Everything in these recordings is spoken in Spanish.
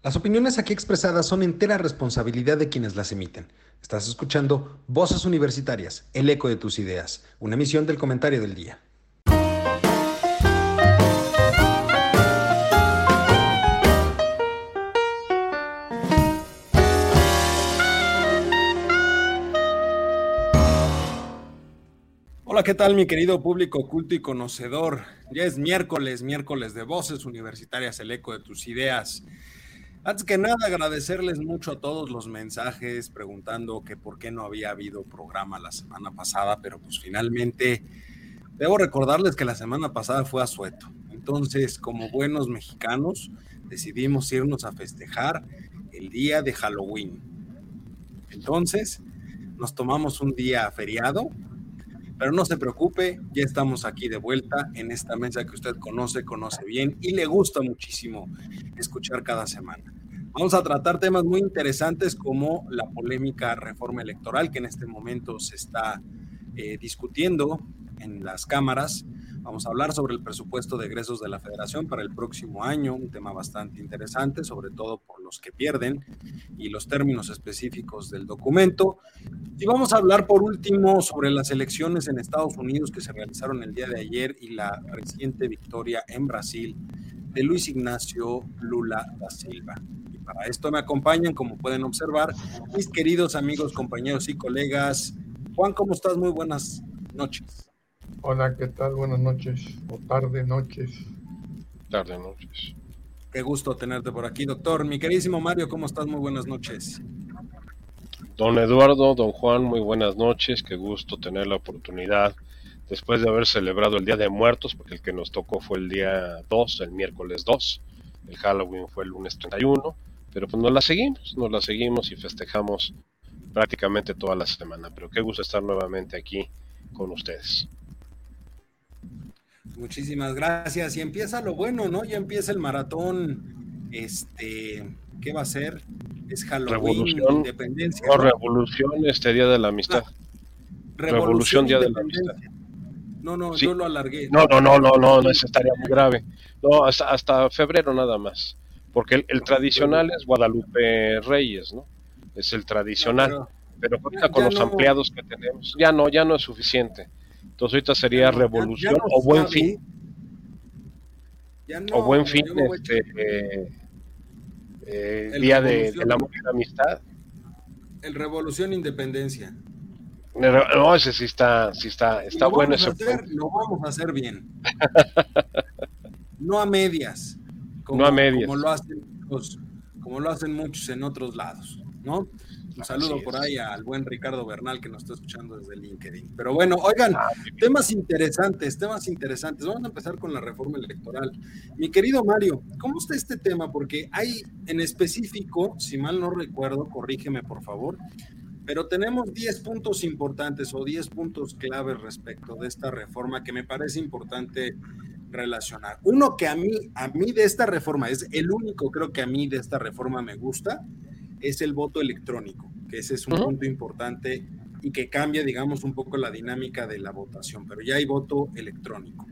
Las opiniones aquí expresadas son entera responsabilidad de quienes las emiten. Estás escuchando Voces Universitarias, el eco de tus ideas, una emisión del comentario del día. Hola, ¿qué tal mi querido público culto y conocedor? Ya es miércoles, miércoles de Voces Universitarias, el eco de tus ideas. Antes que nada, agradecerles mucho a todos los mensajes preguntando que por qué no había habido programa la semana pasada, pero pues finalmente debo recordarles que la semana pasada fue a Sueto. Entonces, como buenos mexicanos, decidimos irnos a festejar el día de Halloween. Entonces, nos tomamos un día feriado, pero no se preocupe, ya estamos aquí de vuelta en esta mesa que usted conoce, conoce bien y le gusta muchísimo escuchar cada semana. Vamos a tratar temas muy interesantes como la polémica reforma electoral que en este momento se está eh, discutiendo en las cámaras. Vamos a hablar sobre el presupuesto de egresos de la federación para el próximo año, un tema bastante interesante, sobre todo por los que pierden y los términos específicos del documento. Y vamos a hablar por último sobre las elecciones en Estados Unidos que se realizaron el día de ayer y la reciente victoria en Brasil de Luis Ignacio Lula da Silva. Para esto me acompañan, como pueden observar, mis queridos amigos, compañeros y colegas. Juan, ¿cómo estás? Muy buenas noches. Hola, ¿qué tal? Buenas noches, o tarde, noches. Tarde, noches. Qué gusto tenerte por aquí, doctor. Mi queridísimo Mario, ¿cómo estás? Muy buenas noches. Don Eduardo, don Juan, muy buenas noches. Qué gusto tener la oportunidad, después de haber celebrado el Día de Muertos, porque el que nos tocó fue el día 2, el miércoles 2. El Halloween fue el lunes 31 pero pues nos la seguimos, nos la seguimos y festejamos prácticamente toda la semana. Pero qué gusto estar nuevamente aquí con ustedes. Muchísimas gracias. Y empieza lo bueno, ¿no? Ya empieza el maratón. Este, ¿qué va a ser? Es Halloween, revolución, Independencia. No, revolución este Día de la Amistad. Ah, revolución, Día de la Amistad. No, no, yo lo alargué. No, no, no, no, no, no, eso estaría muy grave. No, hasta, hasta febrero nada más porque el, tradicional es Guadalupe Reyes, ¿no? Es el tradicional, pero ahorita con los ampliados que tenemos, ya no, ya no es suficiente. Entonces ahorita sería Revolución o Buen Fin. o Buen Fin, este, eh, eh, Día de, la y la Amistad. El Revolución Independencia. No, ese sí está, sí está, está bueno. Ese lo vamos a hacer bien. no a medias como, no a medias. Como lo, hacen, como lo hacen muchos en otros lados, ¿no? Un saludo por ahí al buen Ricardo Bernal que nos está escuchando desde LinkedIn. Pero bueno, oigan, ah, temas interesantes, temas interesantes. Vamos a empezar con la reforma electoral. Mi querido Mario, ¿cómo está este tema? Porque hay en específico, si mal no recuerdo, corrígeme por favor, pero tenemos 10 puntos importantes o 10 puntos claves respecto de esta reforma que me parece importante relacionar. Uno que a mí, a mí de esta reforma, es el único creo que a mí de esta reforma me gusta, es el voto electrónico, que ese es un punto importante y que cambia, digamos, un poco la dinámica de la votación, pero ya hay voto electrónico.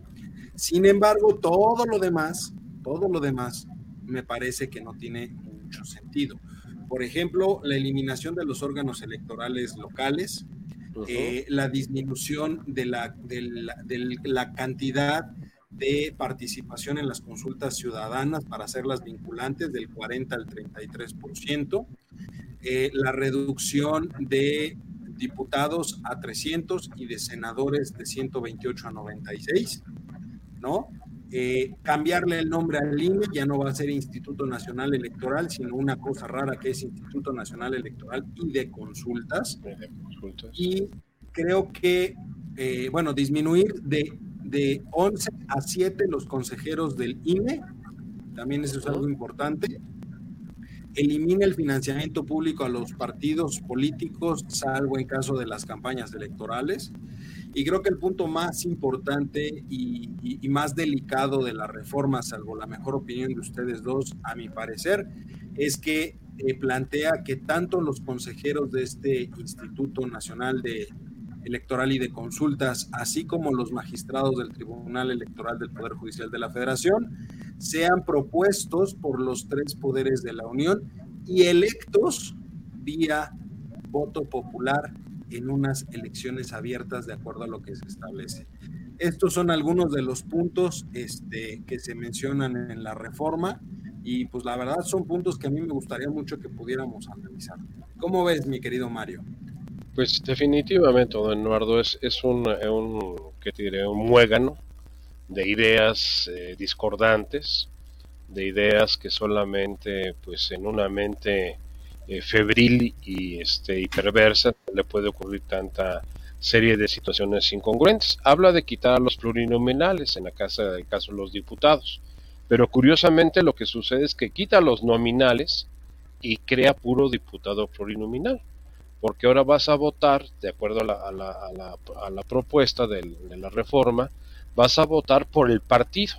Sin embargo, todo lo demás, todo lo demás, me parece que no tiene mucho sentido. Por ejemplo, la eliminación de los órganos electorales locales, eh, la disminución de la, de la cantidad de participación en las consultas ciudadanas para hacerlas vinculantes del 40 al 33%, eh, la reducción de diputados a 300 y de senadores de 128 a 96, ¿no? Eh, cambiarle el nombre al INE, ya no va a ser Instituto Nacional Electoral, sino una cosa rara que es Instituto Nacional Electoral y de consultas. Y creo que, eh, bueno, disminuir de de 11 a 7 los consejeros del INE, también eso es algo importante. Elimina el financiamiento público a los partidos políticos, salvo en caso de las campañas electorales. Y creo que el punto más importante y, más delicado de la reforma, salvo la mejor opinión de ustedes dos, a mi parecer, es que eh, plantea que tanto los consejeros de este Instituto Nacional de, Electoral y de Consultas, así como los magistrados del Tribunal Electoral del Poder Judicial de la Federación, sean propuestos por los tres poderes de la Unión y electos vía voto popular en unas elecciones abiertas de acuerdo a lo que se establece. Estos son algunos de los puntos este, que se mencionan en la reforma y pues la verdad son puntos que a mí me gustaría mucho que pudiéramos analizar. ¿Cómo ves, mi querido Mario? Pues definitivamente, don Eduardo, es, es un, un, ¿qué te diré? un muégano de ideas eh, discordantes, de ideas que solamente pues en una mente eh, febril y, este, y perversa le puede ocurrir tanta serie de situaciones incongruentes. Habla de quitar los plurinominales en la casa del caso de los diputados, pero curiosamente lo que sucede es que quita los nominales y crea puro diputado plurinominal, porque ahora vas a votar, de acuerdo a la, a la, a la, a la propuesta de la reforma, vas a votar por el partido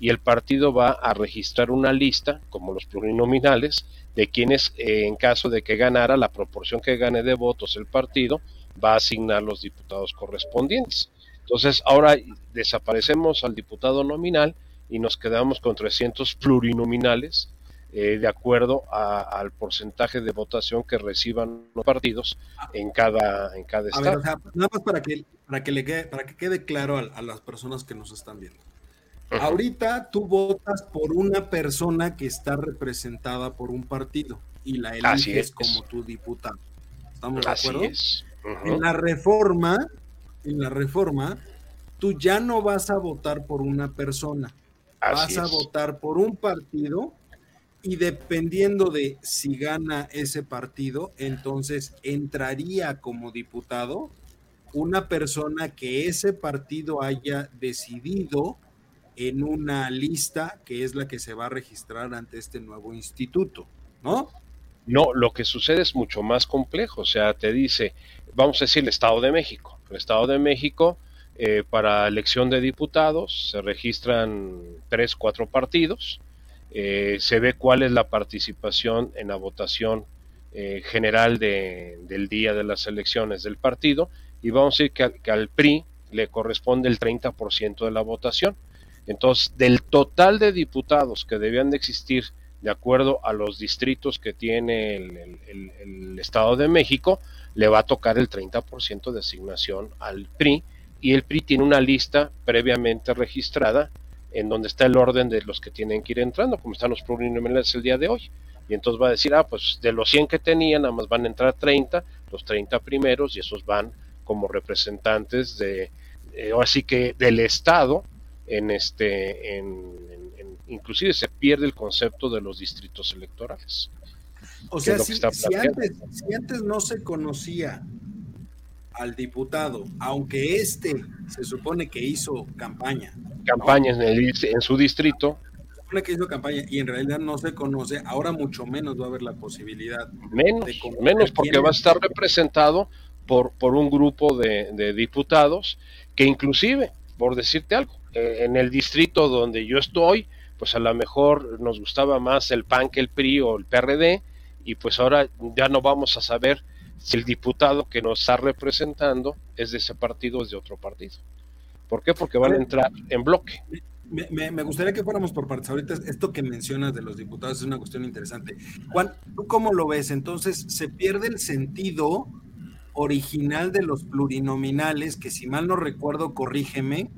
y el partido va a registrar una lista, como los plurinominales, de quienes, eh, en caso de que ganara la proporción que gane de votos el partido, va a asignar los diputados correspondientes. Entonces, ahora desaparecemos al diputado nominal y nos quedamos con 300 plurinominales, eh, de acuerdo al porcentaje de votación que reciban los partidos en cada, en cada estado. nada más para que, para que, le quede, para que quede claro a, a las personas que nos están viendo. Ahorita tú votas por una persona que está representada por un partido y la eliges como tu diputado. ¿Estamos de acuerdo? En la reforma, en la reforma, tú ya no vas a votar por una persona, vas a votar por un partido y dependiendo de si gana ese partido, entonces entraría como diputado una persona que ese partido haya decidido en una lista que es la que se va a registrar ante este nuevo instituto, ¿no? No, lo que sucede es mucho más complejo, o sea, te dice, vamos a decir el Estado de México. El Estado de México, eh, para elección de diputados, se registran tres, cuatro partidos, eh, se ve cuál es la participación en la votación eh, general del día de las elecciones del partido, y vamos a decir que, que al PRI le corresponde el 30% de la votación. Entonces, del total de diputados que debían de existir de acuerdo a los distritos que tiene el, Estado de México, le va a tocar el 30% de asignación al PRI y el PRI tiene una lista previamente registrada en donde está el orden de los que tienen que ir entrando, como están los plurinominales el día de hoy. Y entonces va a decir, ah, pues de los 100 que tenían, nada más van a entrar 30, los 30 primeros, y esos van como representantes de, eh, así que del Estado, en este, en, inclusive se pierde el concepto de los distritos electorales. O sea, si, antes, no se conocía al diputado, aunque este se supone que hizo campaña. Campaña en, en su distrito. Se supone que hizo campaña y en realidad no se conoce, ahora mucho menos va a haber la posibilidad. Menos, menos porque va a estar representado por, por un grupo de, de diputados que inclusive, por decirte algo, en el distrito donde yo estoy, pues a lo mejor nos gustaba más el PAN que el PRI o el PRD, y pues ahora ya no vamos a saber si el diputado que nos está representando es de ese partido o es de otro partido. ¿Por qué? Porque van a entrar en bloque. Me, me, gustaría que fuéramos por partes. Ahorita esto que mencionas de los diputados es una cuestión interesante. Juan, ¿tú cómo lo ves? Entonces, se pierde el sentido original de los plurinominales, que si mal no recuerdo, corrígeme,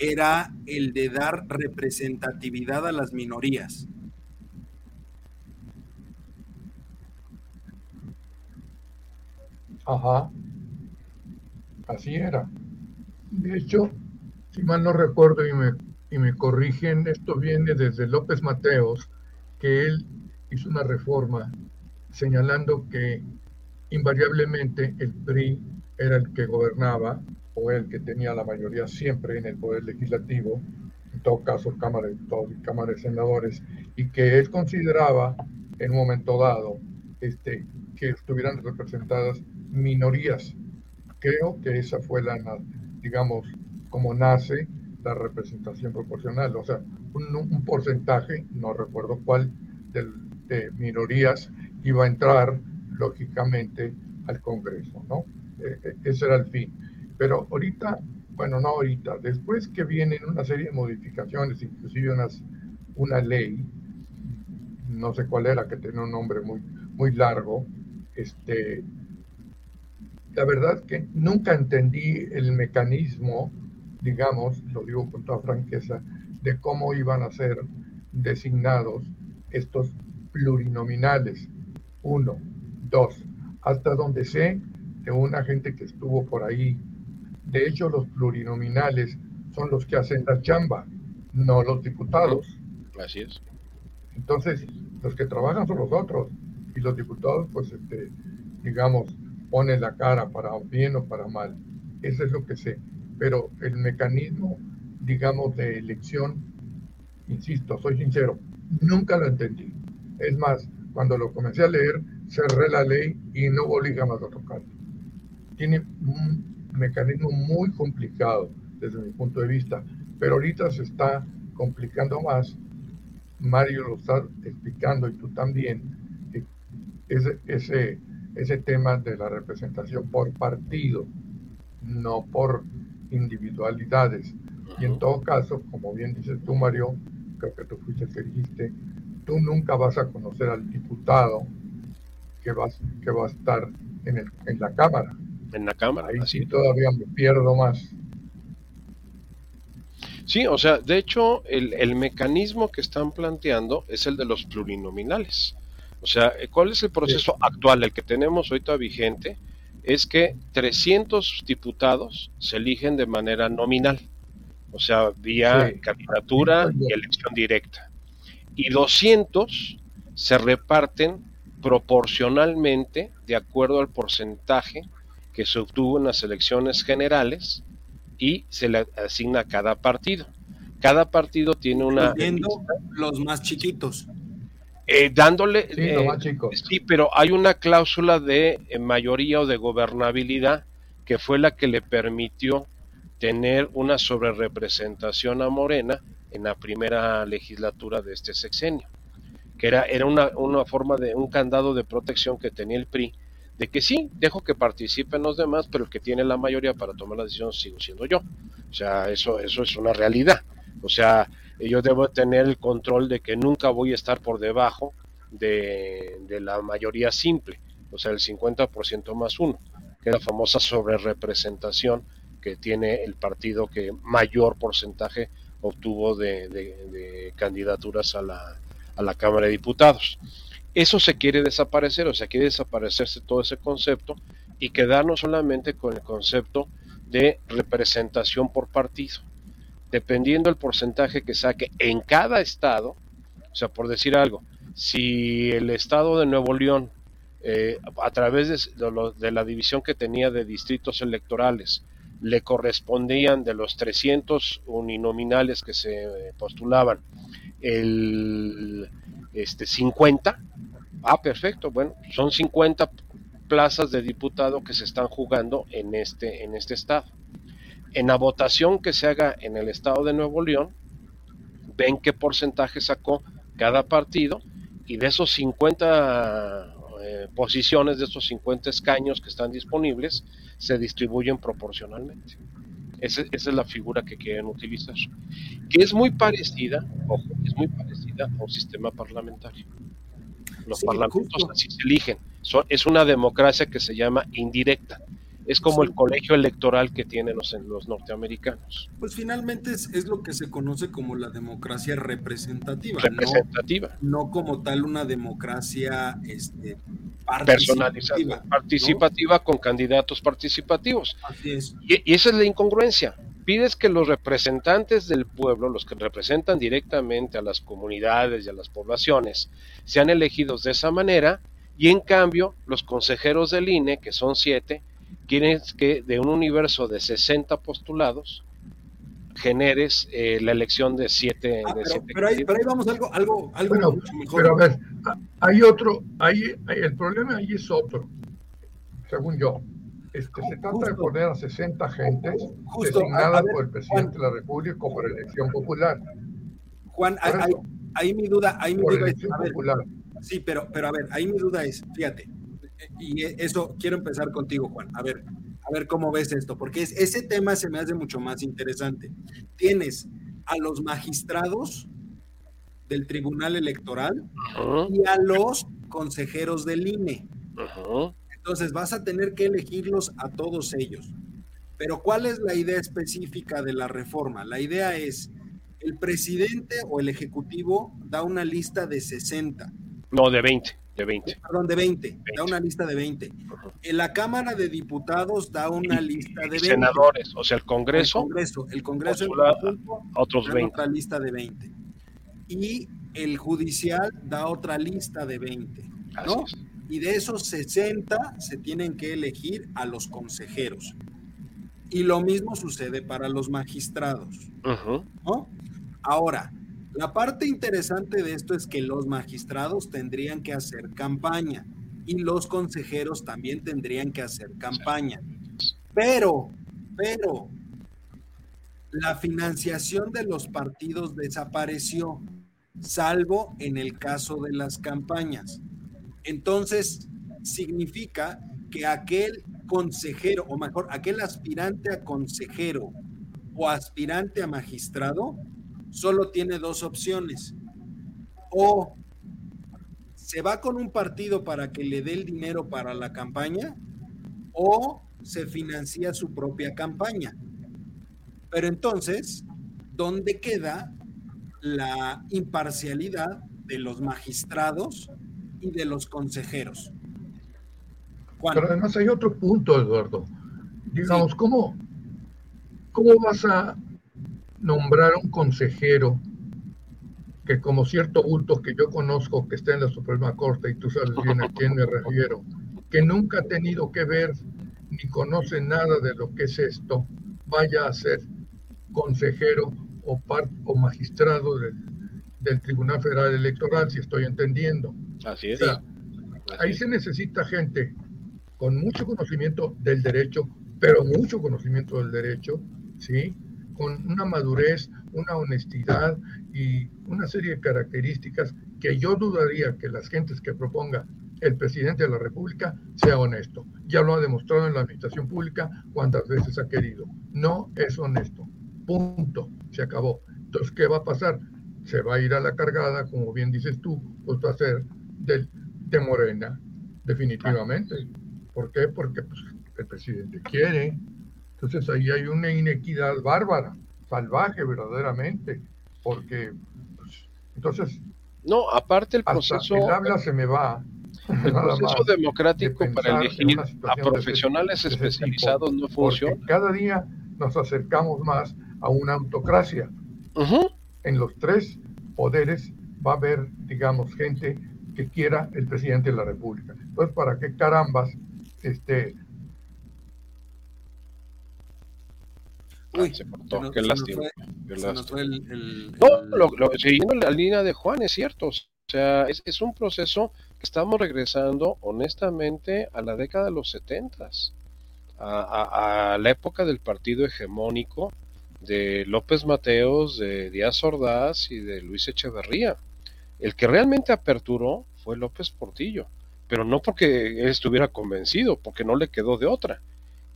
era el de dar representatividad a las minorías. Ajá, así era. De hecho, si mal no recuerdo y me, y me corrigen, esto viene desde López Mateos, que él hizo una reforma señalando que invariablemente el PRI era el que gobernaba el que tenía la mayoría siempre en el poder legislativo, en todo caso Cámara de Diputados y Cámara de Senadores, y que él consideraba en un momento dado este, que estuvieran representadas minorías. Creo que esa fue la, digamos, como nace la representación proporcional, o sea, un, porcentaje, no recuerdo cuál, de, de, minorías iba a entrar, lógicamente, al Congreso, ¿no? E, e, ese era el fin. Pero ahorita, bueno, no ahorita, después que vienen una serie de modificaciones, inclusive unas una ley, no sé cuál era, que tenía un nombre muy, muy largo, este, la verdad que nunca entendí el mecanismo, digamos, lo digo con toda franqueza, de cómo iban a ser designados estos plurinominales. Uno, dos, hasta donde sé de una gente que estuvo por ahí. De hecho, los plurinominales son los que hacen la chamba, no los diputados. Así es. Entonces, los que trabajan son los otros y los diputados, pues, este, digamos, ponen la cara para bien o para mal. Eso es lo que sé. Pero el mecanismo, digamos, de elección, insisto, soy sincero, nunca lo entendí. Es más, cuando lo comencé a leer, cerré la ley y no volví jamás a tocar. Tiene mecanismo muy complicado desde mi punto de vista, pero ahorita se está complicando más. Mario lo está explicando y tú también, ese, ese, ese tema de la representación por partido, no por individualidades. Y en todo caso, como bien dices tú, Mario, creo que tú fuiste el que dijiste, tú nunca vas a conocer al diputado que, vas, que va a estar en, el, en la Cámara. En la Cámara. Ahí sí todavía me pierdo más. Sí, o sea, de hecho, el, el, mecanismo que están planteando es el de los plurinominales. O sea, ¿cuál es el proceso actual? El que tenemos ahorita vigente es que 300 diputados se eligen de manera nominal, o sea, vía candidatura y elección directa. Y 200 se reparten proporcionalmente de acuerdo al porcentaje que se obtuvo en las elecciones generales y se le asigna a cada partido. Cada partido tiene una... Los más chiquitos. Eh, dándole... Sí, eh, sí, pero hay una cláusula de eh, mayoría o de gobernabilidad que fue la que le permitió tener una sobrerepresentación a Morena en la primera legislatura de este sexenio que era, era una, una forma de un candado de protección que tenía el PRI, de que sí, dejo que participen los demás, pero el que tiene la mayoría para tomar la decisión sigo siendo yo. O sea, eso, eso es una realidad. O sea, yo debo tener el control de que nunca voy a estar por debajo de, de la mayoría simple, o sea, el 50% más uno, que es la famosa sobrerepresentación que tiene el partido que mayor porcentaje obtuvo de, de candidaturas a la, a la Cámara de Diputados. Eso se quiere desaparecer, o sea, quiere desaparecerse todo ese concepto y quedarnos solamente con el concepto de representación por partido. Dependiendo del porcentaje que saque en cada estado, o sea, por decir algo, si el estado de Nuevo León, eh, a través de, de, la división que tenía de distritos electorales, le correspondían de los 300 uninominales que se postulaban, el este 50. Ah, perfecto. Bueno, son 50 plazas de diputado que se están jugando en este en este estado. En la votación que se haga en el estado de Nuevo León, ven qué porcentaje sacó cada partido y de esos 50 eh, posiciones, de esos 50 escaños que están disponibles, se distribuyen proporcionalmente. Esa, es la figura que quieren utilizar. Que es muy parecida, ojo, es muy parecida a un sistema parlamentario. Los parlamentos así se eligen. es una democracia que se llama indirecta. Es como el colegio electoral que tienen los, los norteamericanos. Pues finalmente es, es, lo que se conoce como la democracia representativa. Representativa. No, como tal una democracia este, personalizada, participativa con candidatos participativos. Así es. Y, esa es la incongruencia. Pides que los representantes del pueblo, los que representan directamente a las comunidades y a las poblaciones, sean elegidos de esa manera, y en cambio los consejeros del INE, que son siete, quieren que de un universo de 60 postulados, generes eh, la elección de siete. Ah, pero, ahí, vamos algo, algo, algo mucho mejor. Pero a ver, hay otro, hay, el problema ahí es otro, según yo. Este, se trata de poner a 60 gentes designadas por el presidente de la República por elección popular. Juan, ahí, mi duda, ahí mi duda es, popular. Sí, pero, pero a ver, ahí mi duda es, fíjate, y eso quiero empezar contigo, Juan. A ver, a ver cómo ves esto, porque ese tema se me hace mucho más interesante. Tienes a los magistrados del Tribunal Electoral y a los consejeros del INE. Entonces vas a tener que elegirlos a todos ellos. Pero ¿cuál es la idea específica de la reforma? La idea es, el presidente o el ejecutivo da una lista de 60. No, de 20. De 20. Perdón, de 20, Da una lista de 20. En la Cámara de Diputados da una lista de 20. Senadores, o sea, el Congreso. El Congreso, el Congreso otros da otra lista de 20. Y el Judicial da otra lista de 20. ¿no? Y de esos 60 se tienen que elegir a los consejeros. Y lo mismo sucede para los magistrados. ¿no? Ahora, la parte interesante de esto es que los magistrados tendrían que hacer campaña y los consejeros también tendrían que hacer campaña. Pero, pero, la financiación de los partidos desapareció, salvo en el caso de las campañas. Entonces, significa que aquel consejero, o mejor, aquel aspirante a consejero o aspirante a magistrado, solo tiene dos opciones. O se va con un partido para que le dé el dinero para la campaña, o se financia su propia campaña. Pero entonces, ¿dónde queda la imparcialidad de los magistrados y de los consejeros? Pero además hay otro punto, Eduardo. Digamos, ¿cómo, ¿cómo vas a nombrar un consejero que como cierto bulto que yo conozco que está en la Suprema Corte y tú sabes bien a quién me refiero, que nunca ha tenido que ver ni conoce nada de lo que es esto, vaya a ser consejero o, o magistrado del Tribunal Federal Electoral, si estoy entendiendo. Así es. ahí se necesita gente con mucho conocimiento del derecho, pero mucho conocimiento del derecho, ¿sí? con una madurez, una honestidad y una serie de características que yo dudaría que las gentes que proponga el presidente de la República sea honesto. Ya lo ha demostrado en la administración pública cuantas veces ha querido. No es honesto. Punto. Se acabó. Entonces, ¿qué va a pasar? Se va a ir a la cargada, como bien dices tú, pues va a ser de, de Morena, definitivamente. ¿Por qué? Porque pues, el presidente quiere, entonces ahí hay una inequidad bárbara, salvaje verdaderamente, porque pues, entonces... No, aparte el proceso... El habla se me va. El proceso democrático para elegir a profesionales especializados no funciona. Cada día nos acercamos más a una autocracia. En los tres poderes va a haber, digamos, gente que quiera el presidente de la República. Entonces, ¿para qué carambas este, Uy, se cortó, qué lástima. no, lo, siguiendo la línea de Juan, es cierto. O sea, es, es, un proceso que estamos regresando, honestamente, a la década de los setentas, a, a, la época del partido hegemónico de López Mateos, de Díaz Ordaz y de Luis Echeverría. El que realmente aperturó fue López Portillo, pero no porque él estuviera convencido, porque no le quedó de otra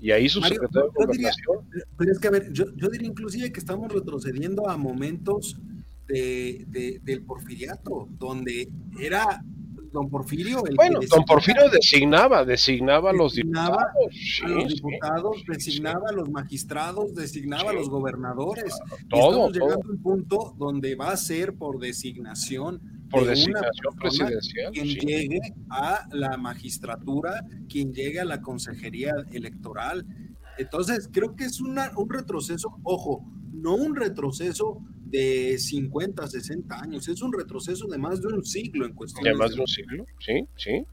y ahí su secretario de Gobernación. pero es que, a ver, yo, yo, diría inclusive que estamos retrocediendo a momentos de, de, del porfiriato, donde era don Porfirio. El bueno, don Porfirio designaba, designaba, a los diputados. a los diputados, designaba a los magistrados, designaba a los gobernadores. Todo, estamos llegando a un punto donde va a ser por designación por designación presidencial. Quien llegue a la magistratura, quien llegue a la consejería electoral. Entonces, creo que es una, un retroceso, ojo, no un retroceso de 50, 60 años, es un retroceso de más de un siglo en cuestión. De más de un siglo, sí, sí.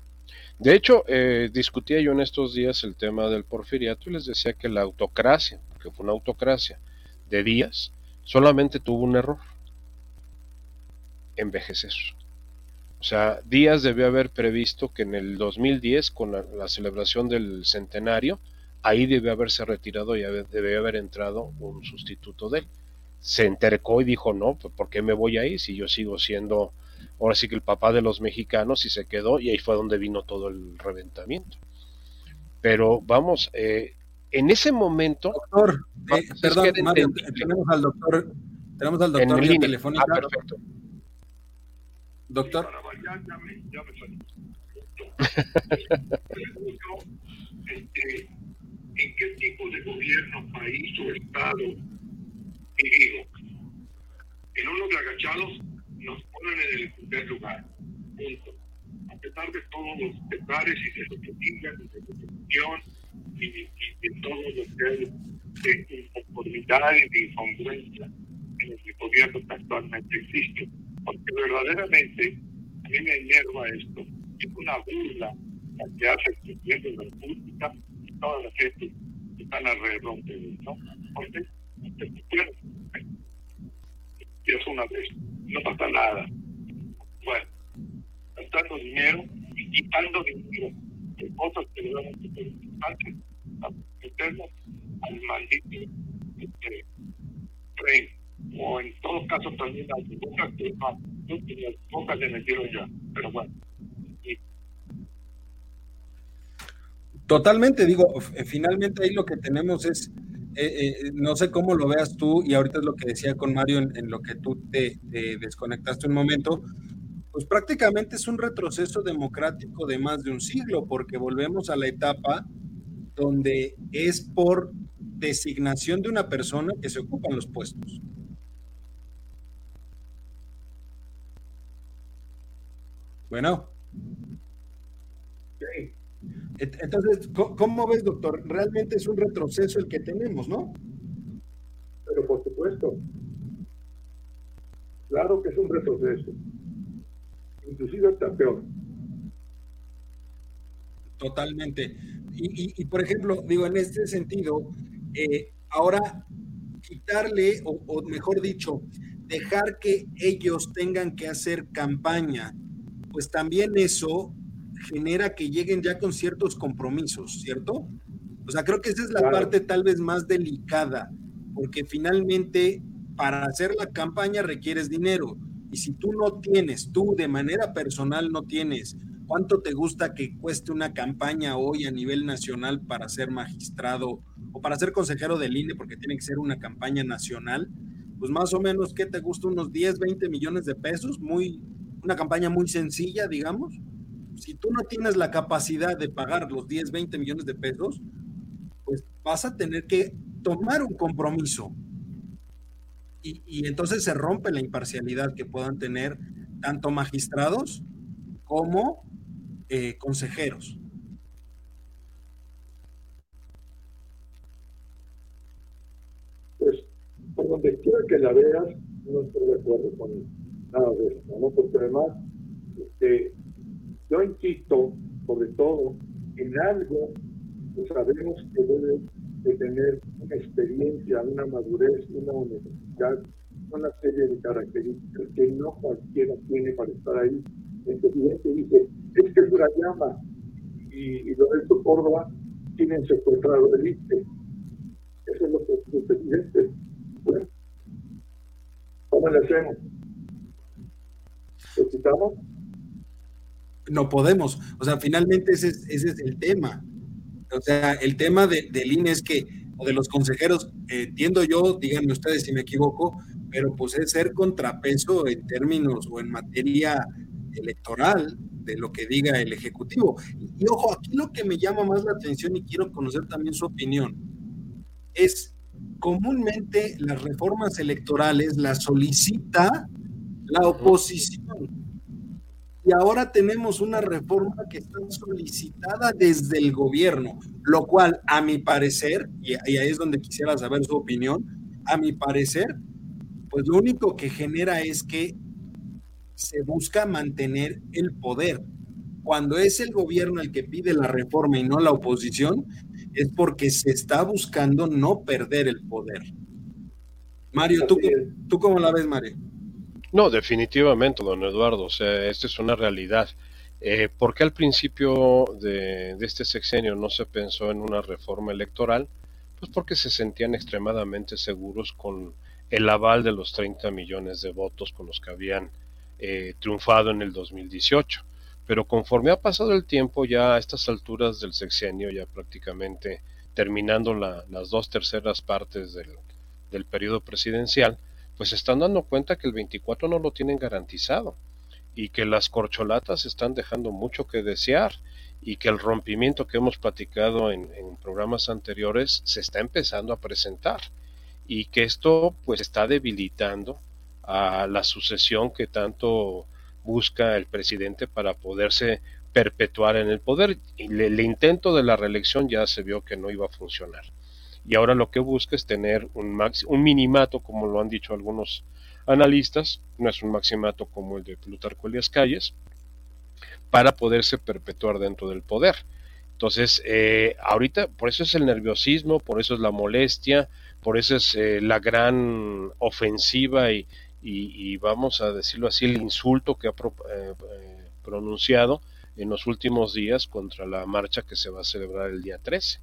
De hecho, eh, discutía yo en estos días el tema del porfiriato y les decía que la autocracia, que fue una autocracia de días, solamente tuvo un error envejecer. O sea, Díaz debió haber previsto que en el 2010, con la, celebración del centenario, ahí debió haberse retirado y debió haber entrado un sustituto de él. Se entercó y dijo, no, pues ¿por qué me voy ahí si yo sigo siendo, ahora sí que el papá de los mexicanos y se quedó y ahí fue donde vino todo el reventamiento. Pero vamos, eh, en ese momento... Doctor, eh, perdón, tenemos al doctor, tenemos al doctor en, telefónica. Ah, perfecto. Doctor. este, ¿En qué tipo de gobierno, país o estado vivimos? En unos agachados nos ponen en el primer lugar. Punto. A pesar de todos los pesares y de que digan, de corrupción y, y, de todo lo que de inconformidad y de incongruencia en el gobierno que actualmente existe. Porque verdaderamente a mí me enerva esto. Es una burla la que hace el presidente de la República y toda la gente que están alrededor de él. ¿no? Es una vez, no pasa nada. Bueno, gastando dinero y quitando dinero de cosas que le damos súper importantes al maldito este, tren o en todo caso también las bocas que las bocas le metieron ya, pero bueno. Totalmente, digo, finalmente ahí lo que tenemos es, eh, eh, no sé cómo lo veas tú, y ahorita es lo que decía con Mario en, lo que tú te, te, desconectaste un momento, pues prácticamente es un retroceso democrático de más de un siglo, porque volvemos a la etapa donde es por designación de una persona que se ocupan los puestos. Bueno. Entonces, ¿cómo ves, doctor? Realmente es un retroceso el que tenemos, ¿no? Pero por supuesto. Claro que es un retroceso. Inclusive está peor. Totalmente. Y, por ejemplo, digo, en este sentido, eh, ahora quitarle, o, o mejor dicho, dejar que ellos tengan que hacer campaña pues también eso genera que lleguen ya con ciertos compromisos, ¿cierto? O sea, creo que esa es la parte tal vez más delicada, porque finalmente para hacer la campaña requieres dinero. Y si tú no tienes, tú de manera personal no tienes, ¿cuánto te gusta que cueste una campaña hoy a nivel nacional para ser magistrado o para ser consejero del INE, porque tiene que ser una campaña nacional? Pues más o menos, ¿qué te gusta? Unos 10, 20 millones de pesos, muy, una campaña muy sencilla, digamos. Si tú no tienes la capacidad de pagar los 10, 20 millones de pesos, pues vas a tener que tomar un compromiso. Y, entonces se rompe la imparcialidad que puedan tener tanto magistrados como eh, consejeros. Pues por donde quiera que la veas, no estoy de acuerdo con nada de eso, ¿no? Porque además, este, yo insisto, sobre todo, en algo que sabemos que debe de tener una experiencia, una madurez, una universidad, una serie de características que no cualquiera tiene para estar ahí. El presidente dice, es que llama y, y Lorenzo Córdoba tienen secuestrado el ISPE. Eso es lo que el presidente. Bueno, ¿cómo le hacemos? No podemos. O sea, finalmente ese es, ese es el tema. O sea, el tema de, del INE es que, o de los consejeros, entiendo yo, díganme ustedes si me equivoco, pero pues es ser contrapeso en términos o en materia electoral de lo que diga el Ejecutivo. Y, y ojo, aquí lo que me llama más la atención y quiero conocer también su opinión es comúnmente las reformas electorales las solicita la oposición. Y ahora tenemos una reforma que está solicitada desde el gobierno, lo cual a mi parecer, y ahí es donde quisiera saber su opinión, a mi parecer, pues lo único que genera es que se busca mantener el poder. Cuando es el gobierno el que pide la reforma y no la oposición, es porque se está buscando no perder el poder. Mario, ¿tú, ¿tú cómo la ves, Mario? No, definitivamente, don Eduardo, o sea, esta es una realidad. Eh, ¿Por qué al principio de, este sexenio no se pensó en una reforma electoral? Pues porque se sentían extremadamente seguros con el aval de los 30 millones de votos con los que habían eh, triunfado en el 2018. Pero conforme ha pasado el tiempo, ya a estas alturas del sexenio, ya prácticamente terminando las dos terceras partes del, del periodo presidencial, pues se están dando cuenta que el 24 no lo tienen garantizado. y que las corcholatas están dejando mucho que desear y que el rompimiento que hemos platicado en, programas anteriores se está empezando a presentar y que esto pues está debilitando a la sucesión que tanto busca el presidente para poderse perpetuar en el poder. Y el, intento de la reelección ya se vio que no iba a funcionar. Y ahora lo que busca es tener un, un minimato, como lo han dicho algunos analistas, no es un maximato como el de Plutarco Elias Calles, para poderse perpetuar dentro del poder. Entonces, eh, ahorita, por eso es el nerviosismo, por eso es la molestia, por eso es eh, la gran ofensiva y, y, vamos a decirlo así, el insulto que ha eh, pronunciado en los últimos días contra la marcha que se va a celebrar el día 13.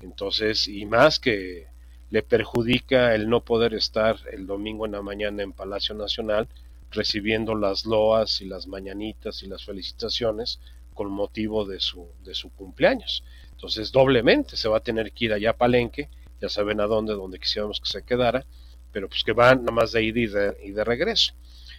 Entonces, y más que le perjudica el no poder estar el domingo en la mañana en Palacio Nacional recibiendo las loas y las mañanitas y las felicitaciones con motivo de su, de su cumpleaños. Entonces, doblemente se va a tener que ir allá a Palenque, ya saben a dónde, donde quisiéramos que se quedara, pero pues que van nada más de ir y de, y de regreso.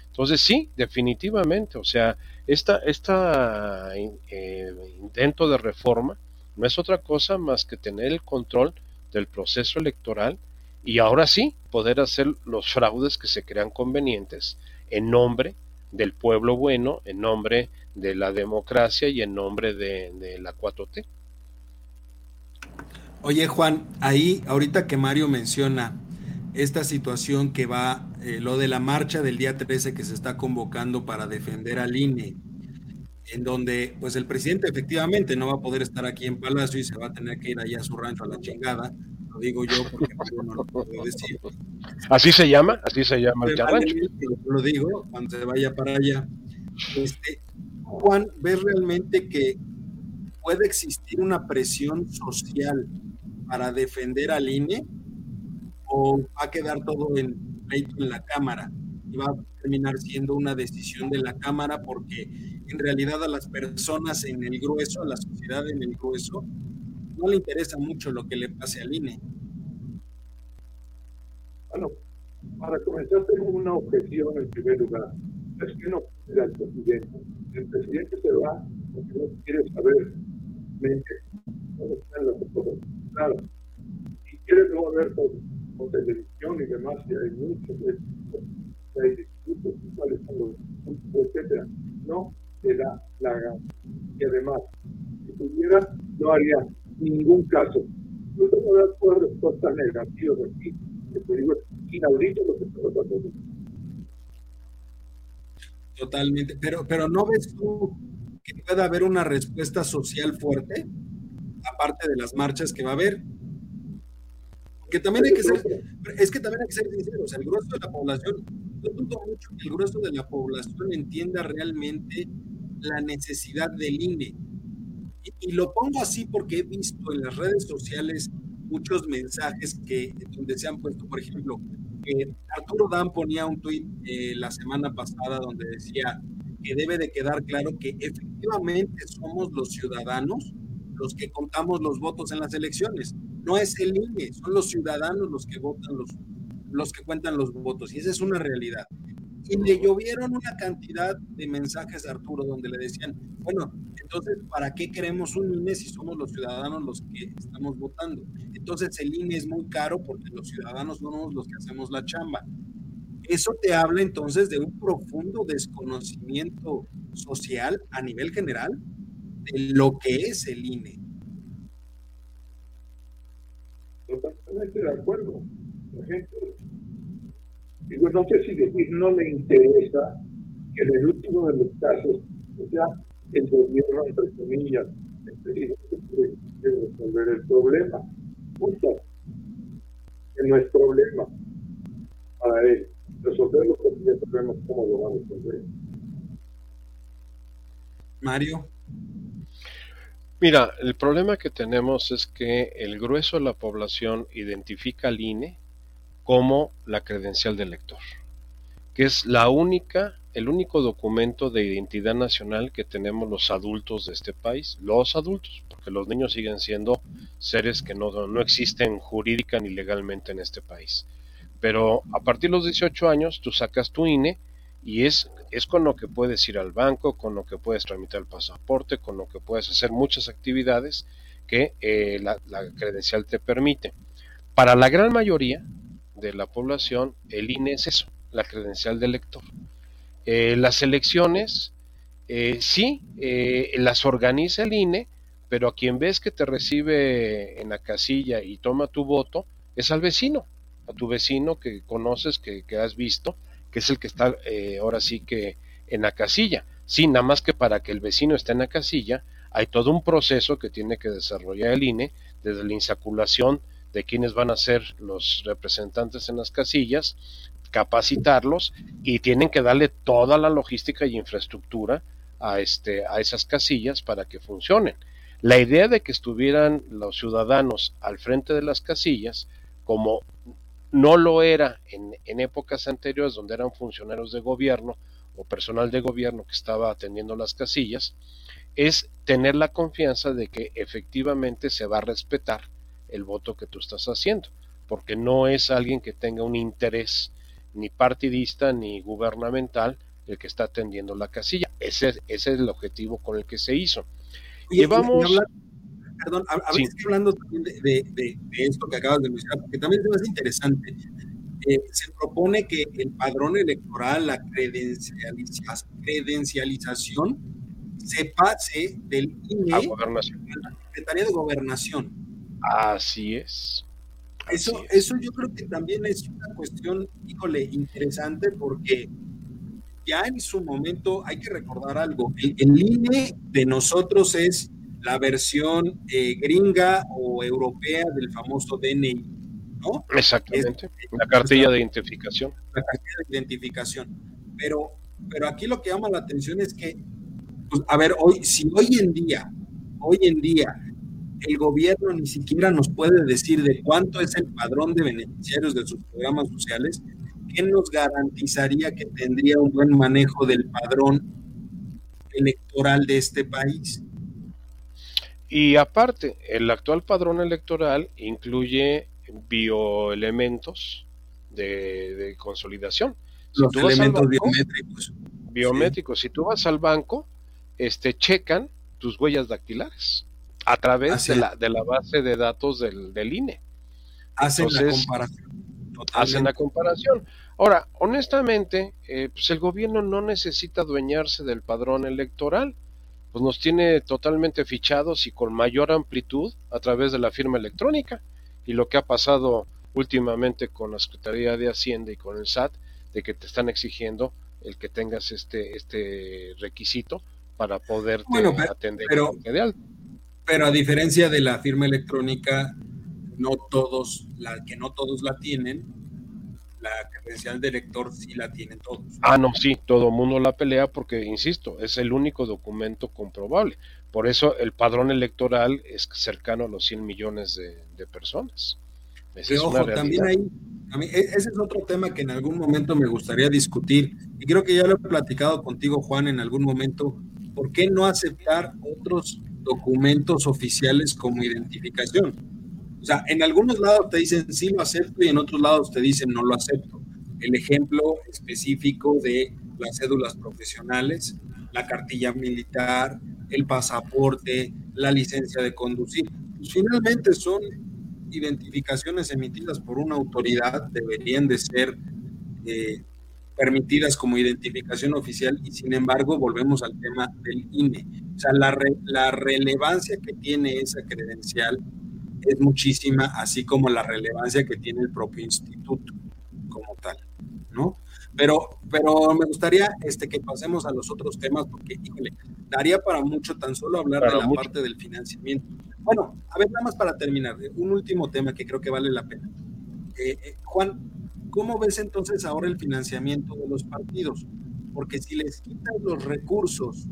Entonces, sí, definitivamente, o sea, esta, esta eh, intento de reforma no es otra cosa más que tener el control del proceso electoral y ahora sí poder hacer los fraudes que se crean convenientes en nombre del pueblo bueno, en nombre de la democracia y en nombre de, la 4T. Oye Juan, ahí ahorita que Mario menciona esta situación que va, eh, lo de la marcha del día 13 que se está convocando para defender al INE, en donde pues el presidente efectivamente no va a poder estar aquí en Palacio y se va a tener que ir allá a su rancho a la chingada, lo digo yo porque no lo puedo decir. Así se llama, así se llama el rancho. Lo digo, cuando se vaya para allá. Este, Juan, ¿ves realmente que puede existir una presión social para defender al INE o va a quedar todo en en la Cámara? Y va a terminar siendo una decisión de la Cámara porque en realidad a las personas en el grueso, a la sociedad en el grueso, no le interesa mucho lo que le pase al INE. Bueno, para comenzar tengo una objeción en primer lugar. Es que no quiere al presidente. El presidente se va porque no quiere saber dónde están las cosas. Claro. Y quiere no ver por, televisión y demás, y hay muchos hay discursos, No se da la gana. Y además, si pudiera, no haría ningún caso. Te pasando. Totalmente, pero, pero ¿no ves tú que pueda haber una respuesta social fuerte, aparte de las marchas que va a haber? Que también hay que ser, es que también hay que ser sinceros, el grueso de la población, yo dudo mucho que el grueso de la población entienda realmente la necesidad del INE. Y, lo pongo así porque he visto en las redes sociales muchos mensajes que donde se han puesto, por ejemplo, Arturo Dan ponía un tuit eh, la semana pasada donde decía que debe de quedar claro que efectivamente somos los ciudadanos los que contamos los votos en las elecciones. No es el INE, son los ciudadanos los que votan los, los que cuentan los votos. Y esa es una realidad. Y le llovieron una cantidad de mensajes a Arturo donde le decían, bueno, entonces, ¿para qué queremos un INE si somos los ciudadanos los que estamos votando? Entonces el INE es muy caro porque los ciudadanos somos los que hacemos la chamba. Eso te habla entonces de un profundo desconocimiento social a nivel general de lo que es el INE. Totalmente de acuerdo. La gente, digo, no sé si decir no le interesa que en el último de los casos, o sea, el gobierno, entre comillas, quiere resolver el problema. Punto. Que no es problema para él. Resolverlo porque ya sabemos cómo lo vamos a resolver. Mario. Mira, el problema que tenemos es que el grueso de la población identifica al INE como la credencial del elector, que es la única, el único documento de identidad nacional que tenemos los adultos de este país, los adultos, porque los niños siguen siendo seres que no, no existen jurídica ni legalmente en este país. Pero a partir de los 18 años tú sacas tu INE y es, es con lo que puedes ir al banco, con lo que puedes tramitar el pasaporte, con lo que puedes hacer muchas actividades que eh, la, credencial te permite. Para la gran mayoría de la población, el INE es eso, la credencial de elector. Eh, las elecciones, eh, sí, las organiza el INE, pero a quien ves que te recibe en la casilla y toma tu voto es al vecino, a tu vecino que conoces, que, que has visto, que es el que está ahora sí que en la casilla. Sí, nada más que para que el vecino esté en la casilla, hay todo un proceso que tiene que desarrollar el INE, desde la insaculación de quienes van a ser los representantes en las casillas, capacitarlos y tienen que darle toda la logística y infraestructura a, este, a esas casillas para que funcionen. La idea de que estuvieran los ciudadanos al frente de las casillas, como no lo era en, en épocas anteriores donde eran funcionarios de gobierno o personal de gobierno que estaba atendiendo las casillas, es tener la confianza de que efectivamente se va a respetar el voto que tú estás haciendo, porque no es alguien que tenga un interés ni partidista ni gubernamental el que está atendiendo la casilla. Ese, ese es el objetivo con el que se hizo. Llevamos... perdón, a, ver, estoy hablando también de, esto que acabas de mencionar, porque también es interesante. Eh, se propone que el padrón electoral, la credencialización, se pase del INE a, la Secretaría de Gobernación. Así es. eso, eso yo creo que también es una cuestión, híjole, interesante porque ya en su momento hay que recordar algo. El, INE de nosotros es la versión eh, gringa o europea del famoso DNI, ¿no? Exactamente. la cartilla de identificación. La cartilla de identificación. Pero, pero aquí lo que llama la atención es que pues, a ver, hoy, si hoy en día, hoy en día, el gobierno ni siquiera nos puede decir de cuánto es el padrón de beneficiarios de sus programas sociales, ¿qué nos garantizaría que tendría un buen manejo del padrón electoral de este país? Y aparte, el actual padrón electoral incluye bioelementos de, consolidación. Los elementos biométricos. Biométricos. Si tú vas al banco, este, checan tus huellas dactilares a través de la, de la, base de datos del, del INE. Hacen la comparación. Hacen la comparación. Ahora, honestamente, eh, pues el gobierno no necesita adueñarse del padrón electoral, pues nos tiene totalmente fichados y con mayor amplitud a través de la firma electrónica. Y lo que ha pasado últimamente con la Secretaría de Hacienda y con el SAT, de que te están exigiendo el que tengas este, este requisito para poder atender pero, pero a diferencia de la firma electrónica, no todos, la que no todos la tienen, la credencial de lector sí la tienen todos. Ah, no, sí, todo el mundo la pelea porque, insisto, es el único documento comprobable. Por eso el padrón electoral es cercano a los 100 millones de, personas. ojo, también hay, e, ese es otro tema que en algún momento me gustaría discutir y creo que ya lo he platicado contigo, Juan, en algún momento ¿por qué no aceptar otros documentos oficiales como identificación? O sea, en algunos lados te dicen sí lo acepto y en otros lados te dicen no lo acepto. El ejemplo específico de las cédulas profesionales, la cartilla militar, el pasaporte, la licencia de conducir. Pues finalmente son identificaciones emitidas por una autoridad, deberían de ser eh, permitidas como identificación oficial y sin embargo volvemos al tema del INE. O sea, la, la relevancia que tiene esa credencial es muchísima, así como la relevancia que tiene el propio instituto como tal, ¿no? Pero, pero me gustaría este, que pasemos a los otros temas porque, híjole, daría para mucho tan solo hablar de la parte del financiamiento. Bueno, a ver, nada más para terminar, un último tema que creo que vale la pena. Eh, eh, Juan, ¿Cómo ves entonces ahora el financiamiento de los partidos? Porque si les quitas los recursos,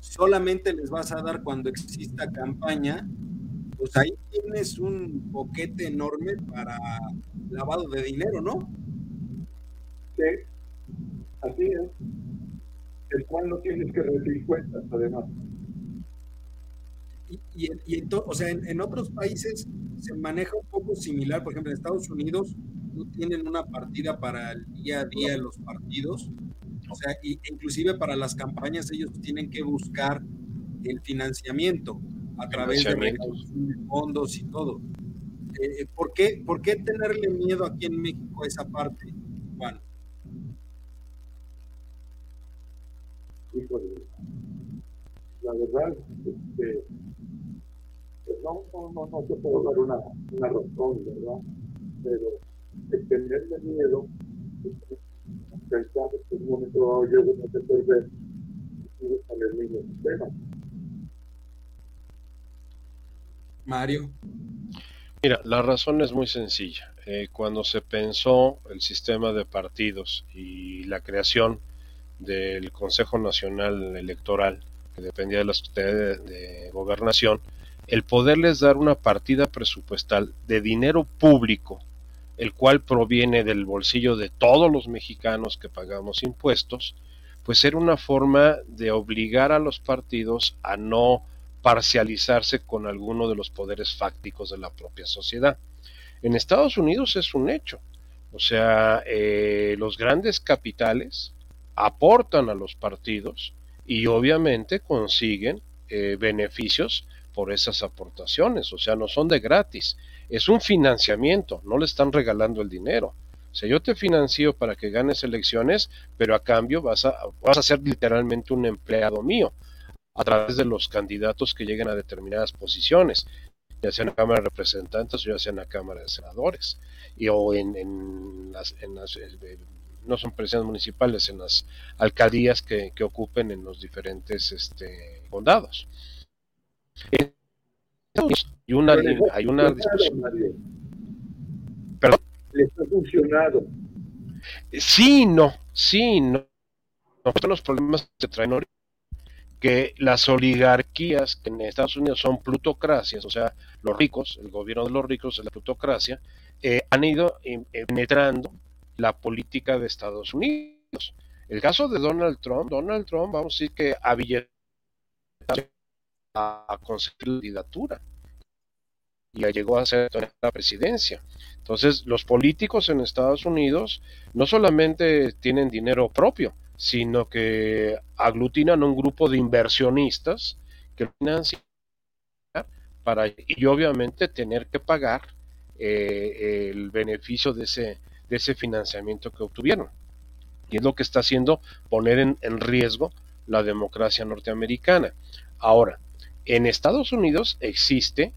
solamente les vas a dar cuando exista campaña, pues ahí tienes un boquete enorme para lavado de dinero, ¿no? Sí, así es. El cual no tienes que recibir cuentas, además. Y, y, o sea, en, en, otros países se maneja un poco similar, por ejemplo, en Estados Unidos no tienen una partida para el día a día de los partidos O sea, inclusive para las campañas ellos tienen que buscar el financiamiento a través de fondos y todo. Eh, ¿por, qué, ¿Por qué tenerle miedo aquí en México a esa parte, Juan? la verdad, este, pues no, no, no, no te puedo dar una, una razón, ¿verdad? Pero el tenerle miedo, pensar que en un momento dado yo voy a perder y con el mismo sistema. Mario. Mira, la razón es muy sencilla. Eh, cuando se pensó el sistema de partidos y la creación del Consejo Nacional Electoral, que dependía de la Secretaría de, Gobernación, el poderles dar una partida presupuestal de dinero público, el cual proviene del bolsillo de todos los mexicanos que pagamos impuestos, pues era una forma de obligar a los partidos a no parcializarse con alguno de los poderes fácticos de la propia sociedad. En Estados Unidos es un hecho. O sea, eh, los grandes capitales aportan a los partidos y obviamente consiguen eh, beneficios por esas aportaciones. O sea, no son de gratis. Es un financiamiento, no le están regalando el dinero. O sea, yo te financio para que ganes elecciones, pero a cambio vas a, vas a ser literalmente un empleado mío a través de los candidatos que lleguen a determinadas posiciones, ya sea en la Cámara de Representantes o ya sea en la Cámara de Senadores, y, o en, las, en las eh, no son presidencias municipales, en las alcaldías que, que ocupen en los diferentes este, condados. Hay una, hay una discusión. ¿Perdón? ¿Le está funcionando? Sí, no, sí, no. Son los problemas que traen ahorita que las oligarquías que en Estados Unidos son plutocracias, o sea, los ricos, el gobierno de los ricos es la plutocracia, eh, han ido eh, penetrando la política de Estados Unidos. El caso de Donald Trump, Donald Trump, vamos a decir que a a conseguir la candidatura y llegó a ser la presidencia. Entonces, los políticos en Estados Unidos no solamente tienen dinero propio, sino que aglutinan un grupo de inversionistas que financian para y obviamente tener que pagar eh, el beneficio de ese, de ese financiamiento que obtuvieron. Y es lo que está haciendo poner en, en riesgo la democracia norteamericana. Ahora, en Estados Unidos existe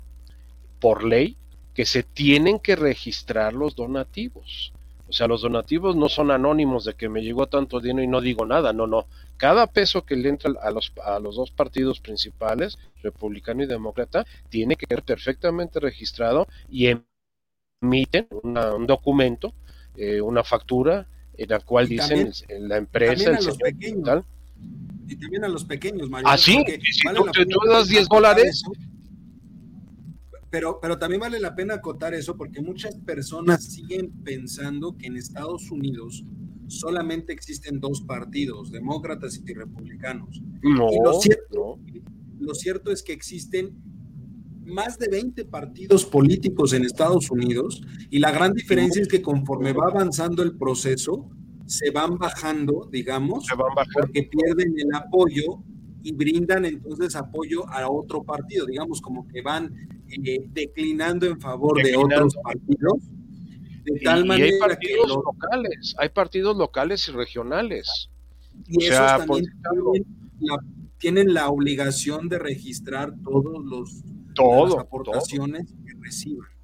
por ley que se tienen que registrar los donativos. O sea, los donativos no son anónimos de que me llegó tanto dinero y no digo nada, no, no. Cada peso que le entra a los, a los dos partidos principales, republicano y demócrata, tiene que ser perfectamente registrado y emiten un documento, eh, una factura, en la cual dicen la empresa, el señor, tal. Y también a los pequeños, Mario. Ah, sí, si tú, tú das 10 dólares, pero, pero también vale la pena acotar eso porque muchas personas siguen pensando que en Estados Unidos solamente existen dos partidos, demócratas y republicanos. No, lo, cierto, lo cierto es que existen más de 20 partidos políticos en Estados Unidos y la gran diferencia es que conforme va avanzando el proceso, se van bajando, digamos, porque pierden el apoyo y brindan entonces apoyo a otro partido, digamos como que van eh, declinando en favor de otros partidos. De tal manera hay partidos locales, hay partidos locales y regionales. Y esos también tienen la, obligación de registrar todos los las aportaciones que reciban.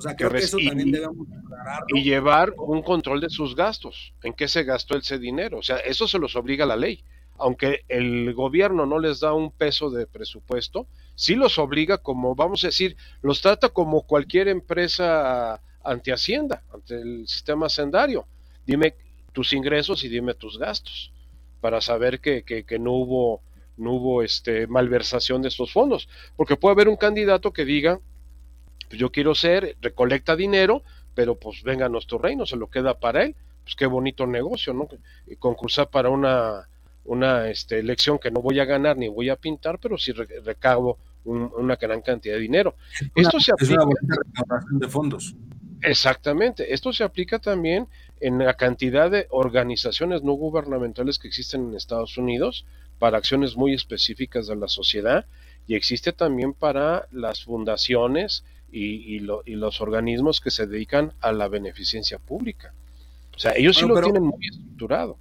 O sea, creo que, eso también debemos aclararlo. Y llevar un control de sus gastos, en qué se gastó ese dinero. O sea, eso se los obliga la ley. Aunque el gobierno no les da un peso de presupuesto, sí los obliga como, vamos a decir, los trata como cualquier empresa ante Hacienda, ante el sistema hacendario. Dime tus ingresos y dime tus gastos para saber que, que, no hubo no hubo este malversación de estos fondos, porque puede haber un candidato que diga, pues yo quiero ser, recolecta dinero, pero pues venga a nuestro reino, se lo queda para él, pues qué bonito negocio, ¿no? Concursar para una una este, elección que no voy a ganar ni voy a pintar, pero sí recabo una gran cantidad de dinero. Esto se aplica. de fondos. Exactamente. Esto se aplica también en la cantidad de organizaciones no gubernamentales que existen en Estados Unidos para acciones muy específicas de la sociedad y existe también para las fundaciones y, los organismos que se dedican a la beneficencia pública. O sea, ellos sí lo tienen muy estructurado.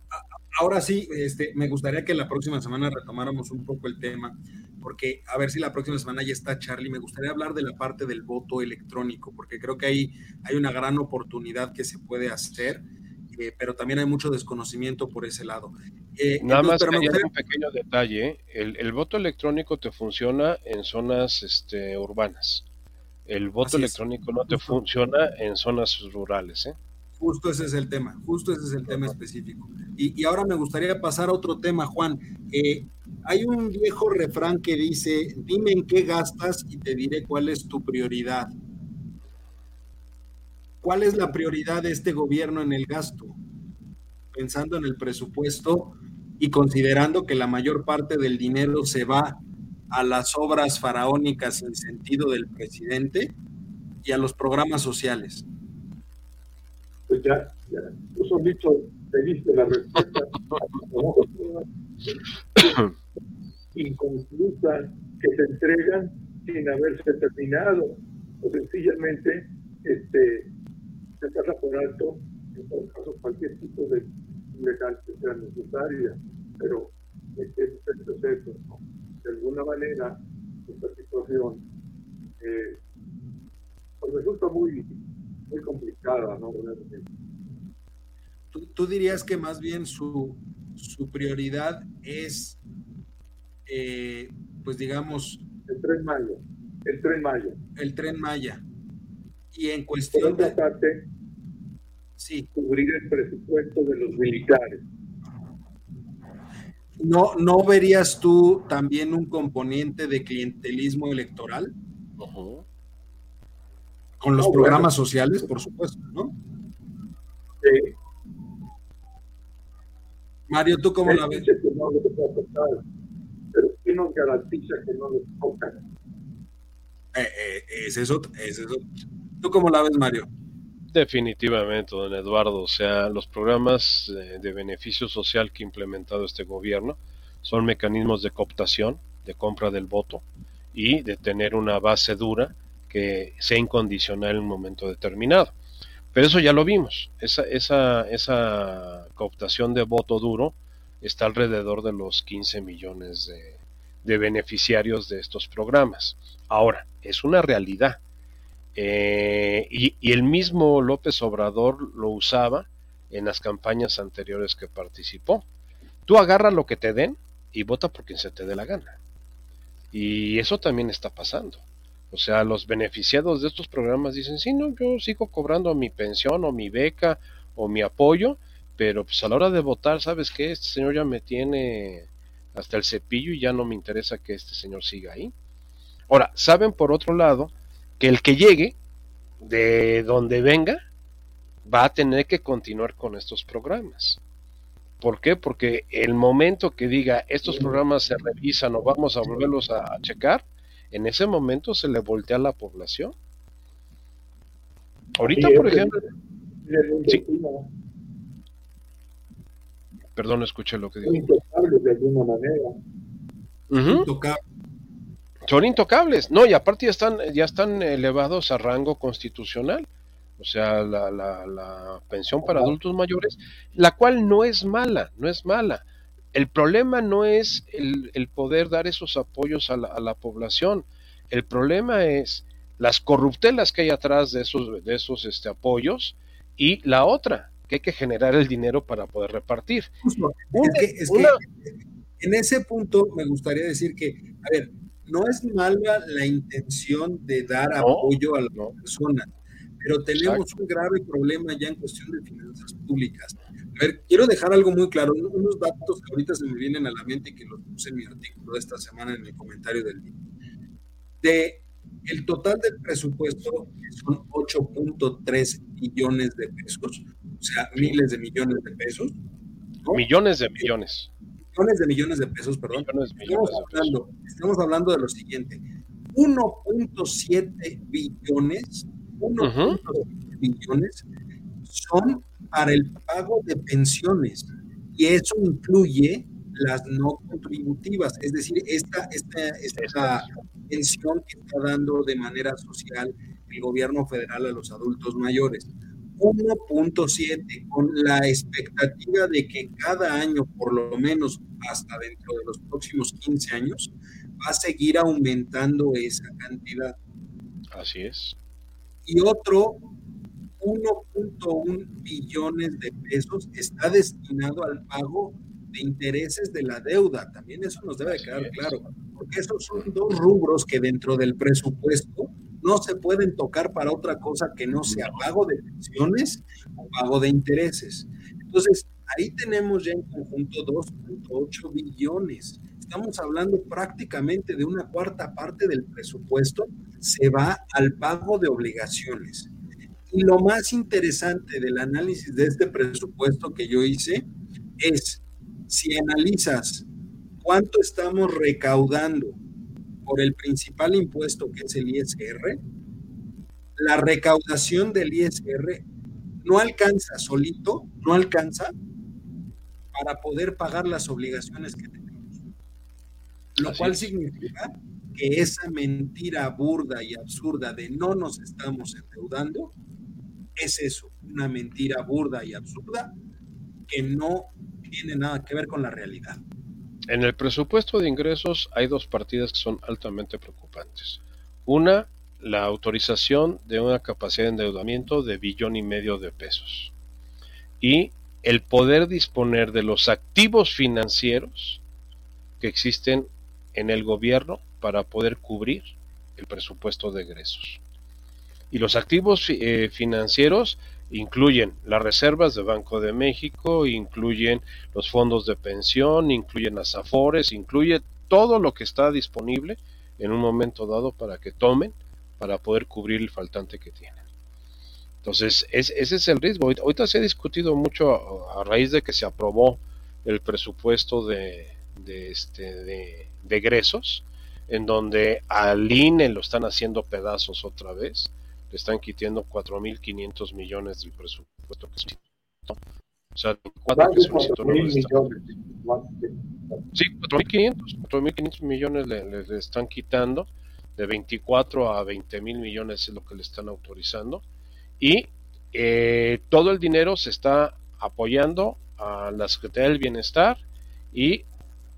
Ahora sí, este, me gustaría que la próxima semana retomáramos un poco el tema, porque a ver si la próxima semana ya está Charlie, me gustaría hablar de la parte del voto electrónico, porque creo que ahí hay una gran oportunidad que se puede hacer, eh, pero también hay mucho desconocimiento por ese lado. Eh, Nada más un pequeño detalle, el, voto electrónico te funciona en zonas este, urbanas, el voto electrónico no te funciona en zonas rurales, ¿eh? Justo ese es el tema, justo ese es el tema específico. Y, ahora me gustaría pasar a otro tema, Juan. Eh, hay un viejo refrán que dice, dime en qué gastas y te diré cuál es tu prioridad. ¿Cuál es la prioridad de este gobierno en el gasto? Pensando en el presupuesto y considerando que la mayor parte del dinero se va a las obras faraónicas sin sentido del presidente y a los programas sociales. Pues ya, ya tú solito te diste la respuesta. Inconclusa que se entregan sin haberse terminado o sencillamente este se pasa por alto en todo caso cualquier tipo de legal que sea necesaria pero este es el proceso de alguna manera esta situación eh, pues resulta muy muy complicada, ¿no? ¿Tú, dirías que más bien su, su prioridad es, eh, pues digamos... El tren Maya. El tren Maya. El tren Maya. Y en cuestión de... parte, sí. cubrir el presupuesto de los militares. ¿No, ¿No verías tú también un componente de clientelismo electoral? Con los programas sociales, por supuesto, ¿no? Sí. Mario, ¿tú cómo la ves? pero ¿quién nos garantiza que no nos tocan? Eh, eh, es ese es otro. ¿Tú cómo la ves, Mario? Definitivamente, don Eduardo. O sea, los programas de beneficio social que ha implementado este gobierno son mecanismos de cooptación, de compra del voto y de tener una base dura que sea incondicional en un momento determinado. Pero eso ya lo vimos. Esa, esa, esa cooptación de voto duro está alrededor de los 15 millones de, de beneficiarios de estos programas. Ahora, es una realidad. Eh, y, y, el mismo López Obrador lo usaba en las campañas anteriores que participó. Tú agarra lo que te den y vota por quien se te dé la gana. Y eso también está pasando. O sea, los beneficiados de estos programas dicen, sí, no, yo sigo cobrando mi pensión o mi beca o mi apoyo, pero pues a la hora de votar, ¿sabes qué? Este señor ya me tiene hasta el cepillo y ya no me interesa que este señor siga ahí. Ahora, saben por otro lado que el que llegue, de donde venga, va a tener que continuar con estos programas. ¿Por qué? Porque el momento que diga estos programas se revisan o vamos a volverlos a checar, en ese momento se le voltea a la población. Ahorita, por ejemplo... Perdón, escuché lo que dijo. Intocables de alguna manera. Son intocables. No, y aparte ya están, ya están elevados a rango constitucional. O sea, la, la, pensión para adultos mayores, la cual no es mala, no es mala el problema no es el, poder dar esos apoyos a la, población, el problema es las corruptelas que hay atrás de esos, de esos este, apoyos y la otra, que hay que generar el dinero para poder repartir. es, que, en ese punto me gustaría decir que, a ver, no es mala la intención de dar apoyo a las personas, pero tenemos un grave problema ya en cuestión de finanzas públicas. A ver, quiero dejar algo muy claro, unos datos que ahorita se me vienen a la mente y que los puse en mi artículo de esta semana en el comentario del día. De el total del presupuesto son 8.3 millones de pesos, o sea, miles de millones de pesos. Millones de millones. Millones de millones de pesos, perdón. estamos, hablando, estamos hablando de lo siguiente. 1.7 billones, 1.7 billones son para el pago de pensiones y eso incluye las no contributivas, es decir, esta, esta, esta pensión que está dando de manera social el gobierno federal a los adultos mayores. 1.7 con la expectativa de que cada año, por lo menos hasta dentro de los próximos 15 años, va a seguir aumentando esa cantidad. Así es. Y otro 1.1 billones de pesos está destinado al pago de intereses de la deuda. También eso nos debe quedar claro, porque esos son dos rubros que dentro del presupuesto no se pueden tocar para otra cosa que no sea pago de pensiones o pago de intereses. Entonces, ahí tenemos ya en conjunto 2.8 billones. Estamos hablando prácticamente de una cuarta parte del presupuesto se va al pago de obligaciones. Y lo más interesante del análisis de este presupuesto que yo hice es, si analizas cuánto estamos recaudando por el principal impuesto que es el ISR, la recaudación del ISR no alcanza solito, no alcanza para poder pagar las obligaciones que tenemos. Lo cual significa que esa mentira burda y absurda de no nos estamos endeudando es eso, una mentira burda y absurda que no tiene nada que ver con la realidad. En el presupuesto de ingresos hay dos partidas que son altamente preocupantes. Una, la autorización de una capacidad de endeudamiento de billón y medio de pesos. Y el poder disponer de los activos financieros que existen en el gobierno para poder cubrir el presupuesto de egresos. Y los activos eh, financieros incluyen las reservas de Banco de México, incluyen los fondos de pensión, incluyen las afores, incluye todo lo que está disponible en un momento dado para que tomen para poder cubrir el faltante que tienen. Entonces, ese es el riesgo. Ahorita se ha discutido mucho a, raíz de que se aprobó el presupuesto de, este, de, de egresos, en donde al INE lo están haciendo pedazos otra vez le están quitando 4.500 millones del presupuesto que O sea, 4 que solicitó Sí, 4.500, millones le, están quitando, de 24 a 20 mil millones es lo que le están autorizando, y eh, todo el dinero se está apoyando a la Secretaría del Bienestar y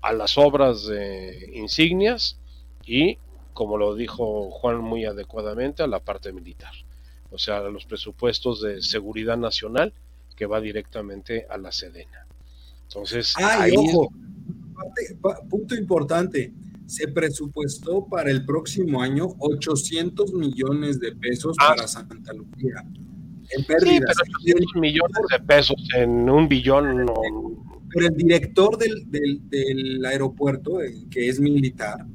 a las obras de insignias y como lo dijo Juan muy adecuadamente, a la parte militar, o sea, a los presupuestos de seguridad nacional que va directamente a la Sedena. Entonces, ahí ojo, punto importante, se presupuestó para el próximo año 800 millones de pesos ah. para Santa Lucía. En pérdidas. Sí, pero millones de pesos en un billón no... Pero el director del, del, aeropuerto, que es militar,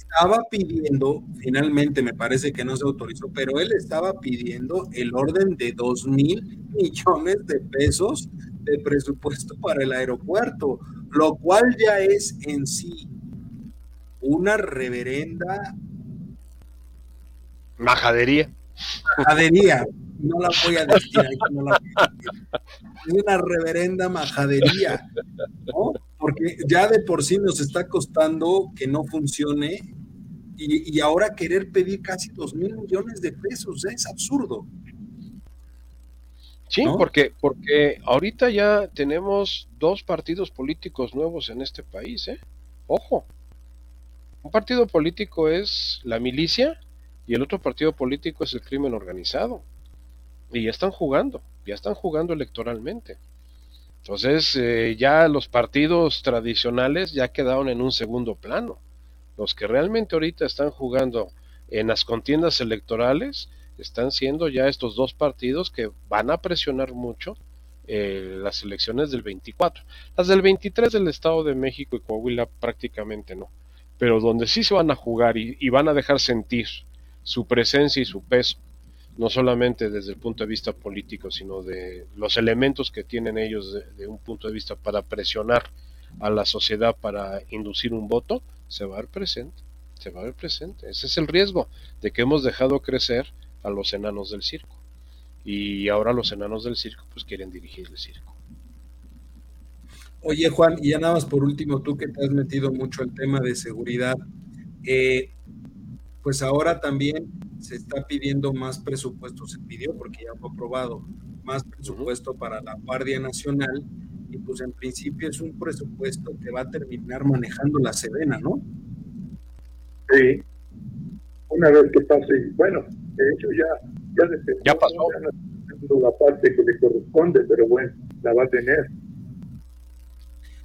estaba pidiendo, finalmente me parece que no se autorizó, pero él estaba pidiendo el orden de dos mil millones de pesos de presupuesto para el aeropuerto, lo cual ya es en sí una reverenda majadería. Majadería, no la voy a decir, no la voy a decir. Es una reverenda majadería, ¿no? porque ya de por sí nos está costando que no funcione y, ahora querer pedir casi dos mil millones de pesos es absurdo. Sí, porque, porque ahorita ya tenemos dos partidos políticos nuevos en este país, ¿eh? Ojo. Un partido político es la milicia y el otro partido político es el crimen organizado. Y ya están jugando, ya están jugando electoralmente. Entonces eh, ya los partidos tradicionales ya quedaron en un segundo plano. Los que realmente ahorita están jugando en las contiendas electorales están siendo ya estos dos partidos que van a presionar mucho eh, las elecciones del 24. Las del 23 del Estado de México y Coahuila prácticamente no. Pero donde sí se van a jugar y van a dejar sentir su presencia y su peso no solamente desde el punto de vista político, sino de los elementos que tienen ellos de, un punto de vista para presionar a la sociedad para inducir un voto, se va a ver presente, se va a ver presente. Ese es el riesgo de que hemos dejado crecer a los enanos del circo. y ahora los enanos del circo pues quieren dirigir el circo. Oye Juan, y ya nada más por último, tú que te has metido mucho al tema de seguridad, eh, pues ahora también se está pidiendo más presupuesto, se pidió porque ya fue aprobado más presupuesto para la Guardia Nacional y pues en principio es un presupuesto que va a terminar manejando la Sedena, ¿no? Sí, una vez que pase, bueno, de hecho ya, ya, ya pasó la parte que le corresponde, pero bueno, la va a tener.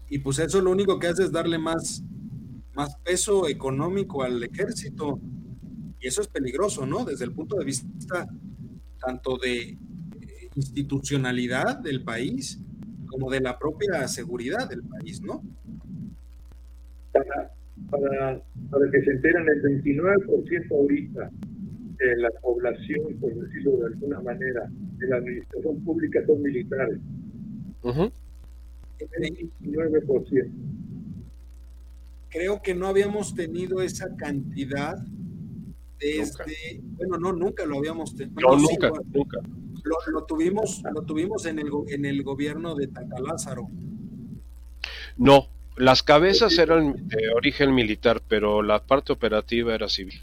Y pues eso lo único que hace es darle más, más peso económico al ejército. Y eso es peligroso, ¿no? Desde el punto de vista tanto de eh, institucionalidad del país como de la propia seguridad del país, ¿no? Para, para, para que se enteran el 29% ahorita de la población, por decirlo de alguna manera, de la administración pública son militares. El 29%. Creo que no habíamos tenido esa cantidad desde, bueno, no, nunca lo habíamos tenido. No, nunca, nunca. Lo, tuvimos, lo tuvimos en el, en el gobierno de Tacalázaro. No, las cabezas eran de origen militar, pero la parte operativa era civil.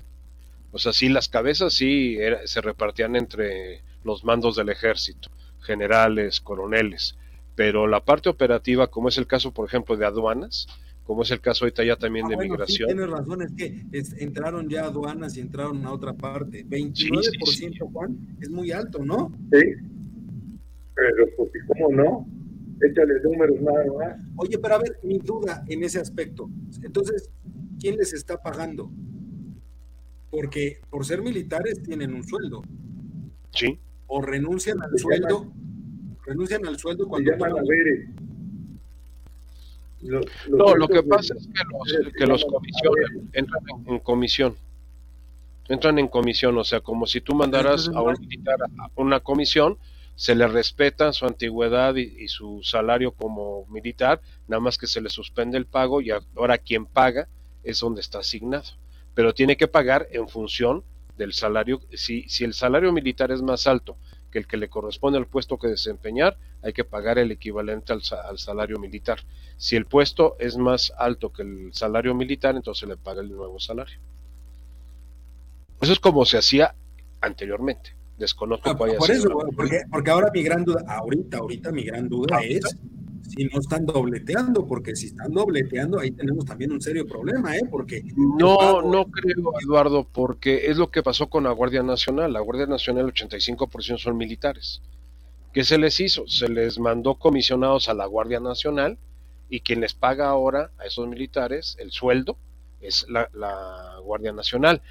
O sea, sí, las cabezas sí se repartían entre los mandos del ejército, generales, coroneles, pero la parte operativa, como es el caso, por ejemplo, de aduanas, como es el caso ahorita ya también ah, de migración. tienes razón, es que entraron ya aduanas y entraron a otra parte. 29%, Juan, es muy alto, ¿no? Sí, pero pues, ¿cómo no? Échale números nada más. Oye, pero a ver, mi duda en ese aspecto. Entonces, ¿quién les está pagando? porque por ser militares tienen un sueldo. Sí. O renuncian al sueldo, renuncian al sueldo cuando... no, lo que pasa es que los, comisiones entran en, comisión. Entran en comisión, o sea, como si tú mandaras a un militar a una comisión, se le respeta su antigüedad y, y, su salario como militar, nada más que se le suspende el pago y ahora quien paga es donde está asignado pero tiene que pagar en función del salario. Si, si el salario militar es más alto que el que le corresponde al puesto que desempeñar, hay que pagar el equivalente al, salario militar. Si el puesto es más alto que el salario militar, entonces le paga el nuevo salario. Eso es como se hacía anteriormente. Desconozco ah, Por eso, porque, porque ahora mi gran duda, ahorita, ahorita mi gran duda es si no están dobleteando, porque si están dobleteando, ahí tenemos también un serio problema, ¿eh? Porque. No, no creo, Eduardo, porque es lo que pasó con la Guardia Nacional. La Guardia Nacional, el 85% son militares. ¿Qué se les hizo? Se les mandó comisionados a la Guardia Nacional y quien les paga ahora a esos militares el sueldo es la, la Guardia Nacional.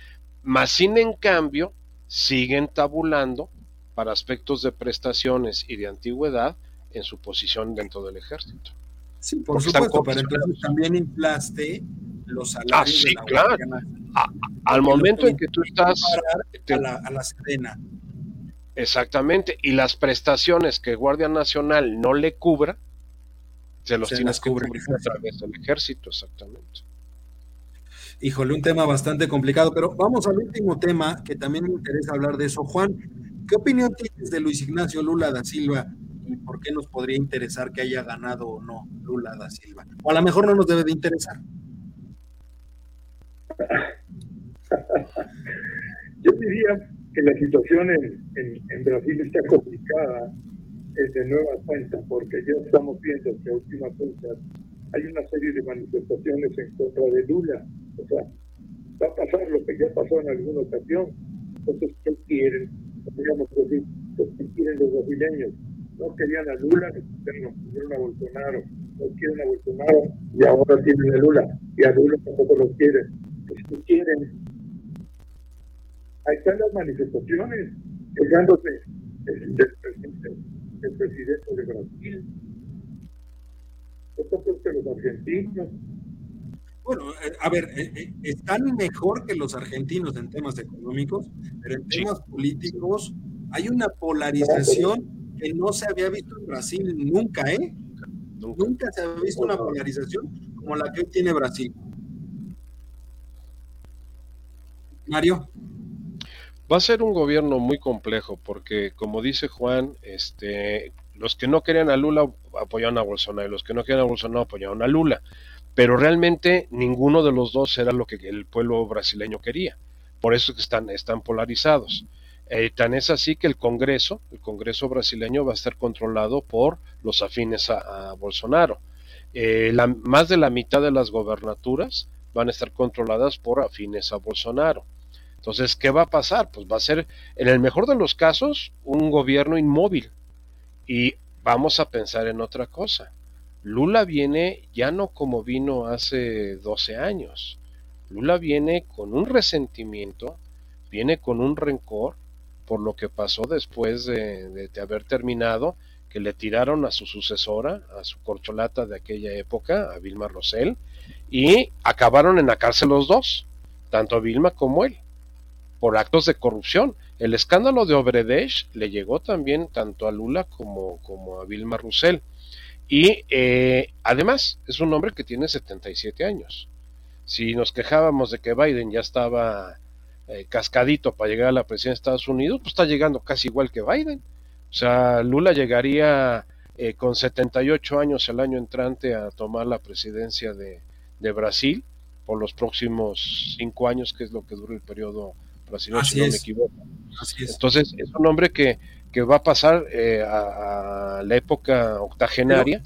Más sin en cambio, siguen tabulando para aspectos de prestaciones y de antigüedad en su posición dentro del ejército. Sí, por supuesto, pero entonces también inflaste los salarios ah, sí, claro. al momento en que tú estás a, la, a la Sedena. Exactamente, y las prestaciones que Guardia Nacional no le cubra, se los tienes que cubrir a través del ejército, exactamente. Híjole, un tema bastante complicado, pero vamos al último tema que también me interesa hablar de eso. Juan, ¿qué opinión tienes de Luis Ignacio Lula da Silva y por qué nos podría interesar que haya ganado o no Lula da Silva. O a lo mejor no nos debe de interesar. Yo diría que la situación en, en, Brasil está complicada de nueva cuenta, porque ya estamos viendo que a últimas hay una serie de manifestaciones en contra de Lula. O sea, va a pasar lo que ya pasó en alguna ocasión. Entonces, ¿qué quieren? Podríamos decir, ¿qué quieren los brasileños? No querían a Lula, nos pusieron a Bolsonaro, no quieren a Bolsonaro y ahora tienen a Lula, y a Lula tampoco lo quieren. ¿Qué quieren? Ahí están las manifestaciones, quejándose del, presidente, del presidente de Brasil. Esto es que los argentinos. Bueno, eh, a ver, eh, eh, están mejor que los argentinos en temas económicos, pero en temas políticos hay una polarización que no se había visto en Brasil nunca, ¿eh? Nunca, se había visto una polarización como la que hoy tiene Brasil. Mario. Va a ser un gobierno muy complejo porque, como dice Juan, este, los que no querían a Lula apoyaron a Bolsonaro y los que no querían a Bolsonaro apoyaron a Lula. Pero realmente ninguno de los dos era lo que el pueblo brasileño quería. Por eso que están, están polarizados. Eh, tan es así que el Congreso, el Congreso brasileño va a estar controlado por los afines a, Bolsonaro. Eh, más de la mitad de las gobernaturas van a estar controladas por afines a Bolsonaro. Entonces, ¿qué va a pasar? Pues va a ser, en el mejor de los casos, un gobierno inmóvil. Y vamos a pensar en otra cosa. Lula viene ya no como vino hace 12 años. Lula viene con un resentimiento, viene con un rencor por lo que pasó después de, haber terminado, que le tiraron a su sucesora, a su corcholata de aquella época, a Vilma Rosell, y acabaron en la cárcel los dos, tanto Vilma como él, por actos de corrupción. El escándalo de Obredesh le llegó también tanto a Lula como, como a Vilma Roussel. Y eh, además es un hombre que tiene 77 años. Si nos quejábamos de que Biden ya estaba eh, cascadito para llegar a la presidencia de Estados Unidos, pues está llegando casi igual que Biden. O sea, Lula llegaría eh, con 78 años el año entrante a tomar la presidencia de, de, Brasil por los próximos cinco años, que es lo que dura el periodo brasileño, si no me equivoco. Entonces, es un hombre que, que va a pasar eh, a, la época octogenaria.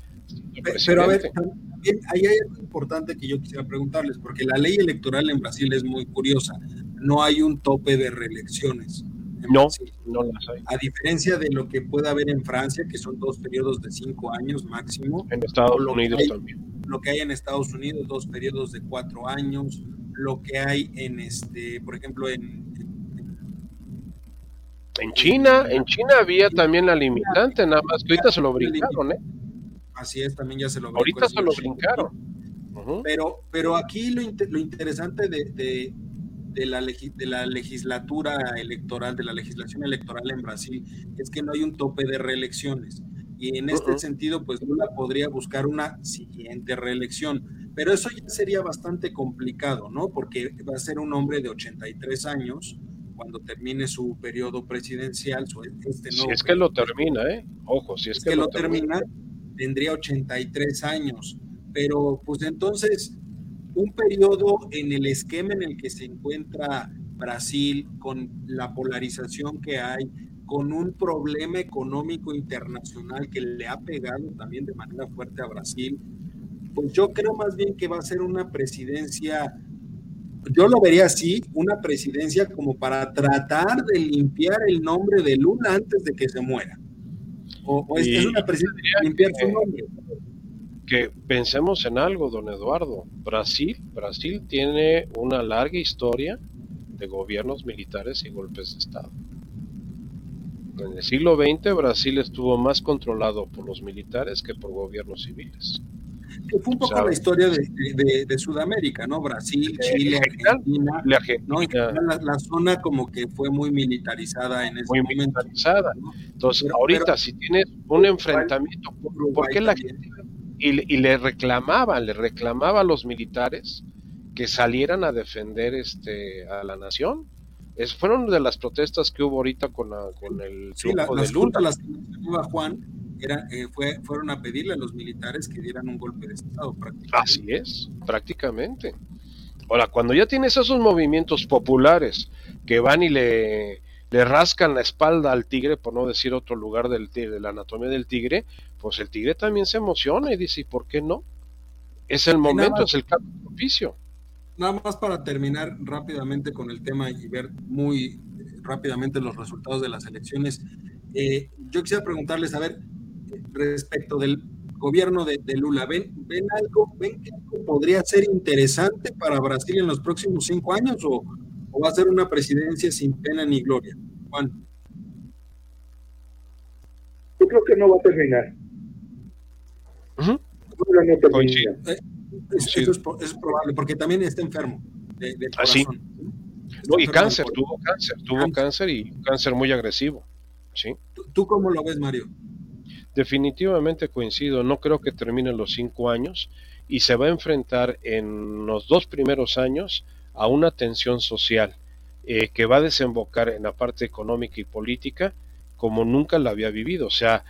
Pero, a ver, también hay algo importante que yo quisiera preguntarles, porque la ley electoral en Brasil es muy curiosa. No hay un tope de reelecciones. No, no las hay. A diferencia de lo que puede haber en Francia, que son dos periodos de cinco años máximo. En Estados Unidos también. Lo que hay en Estados Unidos, dos periodos de cuatro años. Lo que hay en, este, por ejemplo, en en China, en China había también la limitante, nada más que ahorita se lo brincaron, ¿eh? Así es, también ya se lo brincaron. Ahorita se lo brincaron. Pero, pero aquí lo, lo interesante de, de, la de la legislatura electoral, de la legislación electoral en Brasil, es que no hay un tope de reelecciones. Y en este sentido, pues Lula podría buscar una siguiente reelección. Pero eso ya sería bastante complicado, ¿no? Porque va a ser un hombre de 83 años, cuando termine su periodo presidencial. Su, este si es que lo termina, ¿eh? Ojo, si es, que, lo, termina, tendría 83 años. Pero pues entonces, un periodo en el esquema en el que se encuentra Brasil, con la polarización que hay, con un problema económico internacional que le ha pegado también de manera fuerte a Brasil, pues yo creo más bien que va a ser una presidencia yo lo vería así, una presidencia como para tratar de limpiar el nombre de Lula antes de que se muera. O, es, una presidencia para limpiar su nombre. Que pensemos en algo, don Eduardo. Brasil, Brasil tiene una larga historia de gobiernos militares y golpes de Estado. En el siglo XX Brasil estuvo más controlado por los militares que por gobiernos civiles que fue un poco la historia de, Sudamérica, ¿no? Brasil, Chile, Argentina, ¿no? La, zona como que fue muy militarizada en ese muy militarizada. Entonces, ahorita si tienes un enfrentamiento, ¿por qué la gente y, le reclamaban, le reclamaba a los militares que salieran a defender este a la nación? Es, fueron de las protestas que hubo ahorita con, con el sí, la, de Lula. las que Juan, eh, fue, fueron a pedirle a los militares que dieran un golpe de Estado prácticamente. Así es, prácticamente. Ahora, cuando ya tienes esos movimientos populares que van y le, le rascan la espalda al tigre, por no decir otro lugar del de la anatomía del tigre, pues el tigre también se emociona y dice, ¿y por qué no? Es el momento, es el cambio propicio. Nada más para terminar rápidamente con el tema y ver muy rápidamente los resultados de las elecciones. Eh, yo quisiera preguntarles, a ver, respecto del gobierno de, Lula. ¿Ven, ¿Ven algo, ven que podría ser interesante para Brasil en los próximos cinco años o, va a ser una presidencia sin pena ni gloria? Juan. Yo creo que no va a terminar. Eh, eso, es, probable, porque también está enfermo de, Así. Ah, y cáncer, tuvo cáncer, tuvo cáncer y cáncer muy agresivo. ¿sí? ¿Tú cómo lo ves, Mario? Definitivamente coincido, no creo que termine los cinco años y se va a enfrentar en los dos primeros años a una tensión social. Eh, que va a desembocar en la parte económica y política como nunca la había vivido. O sea,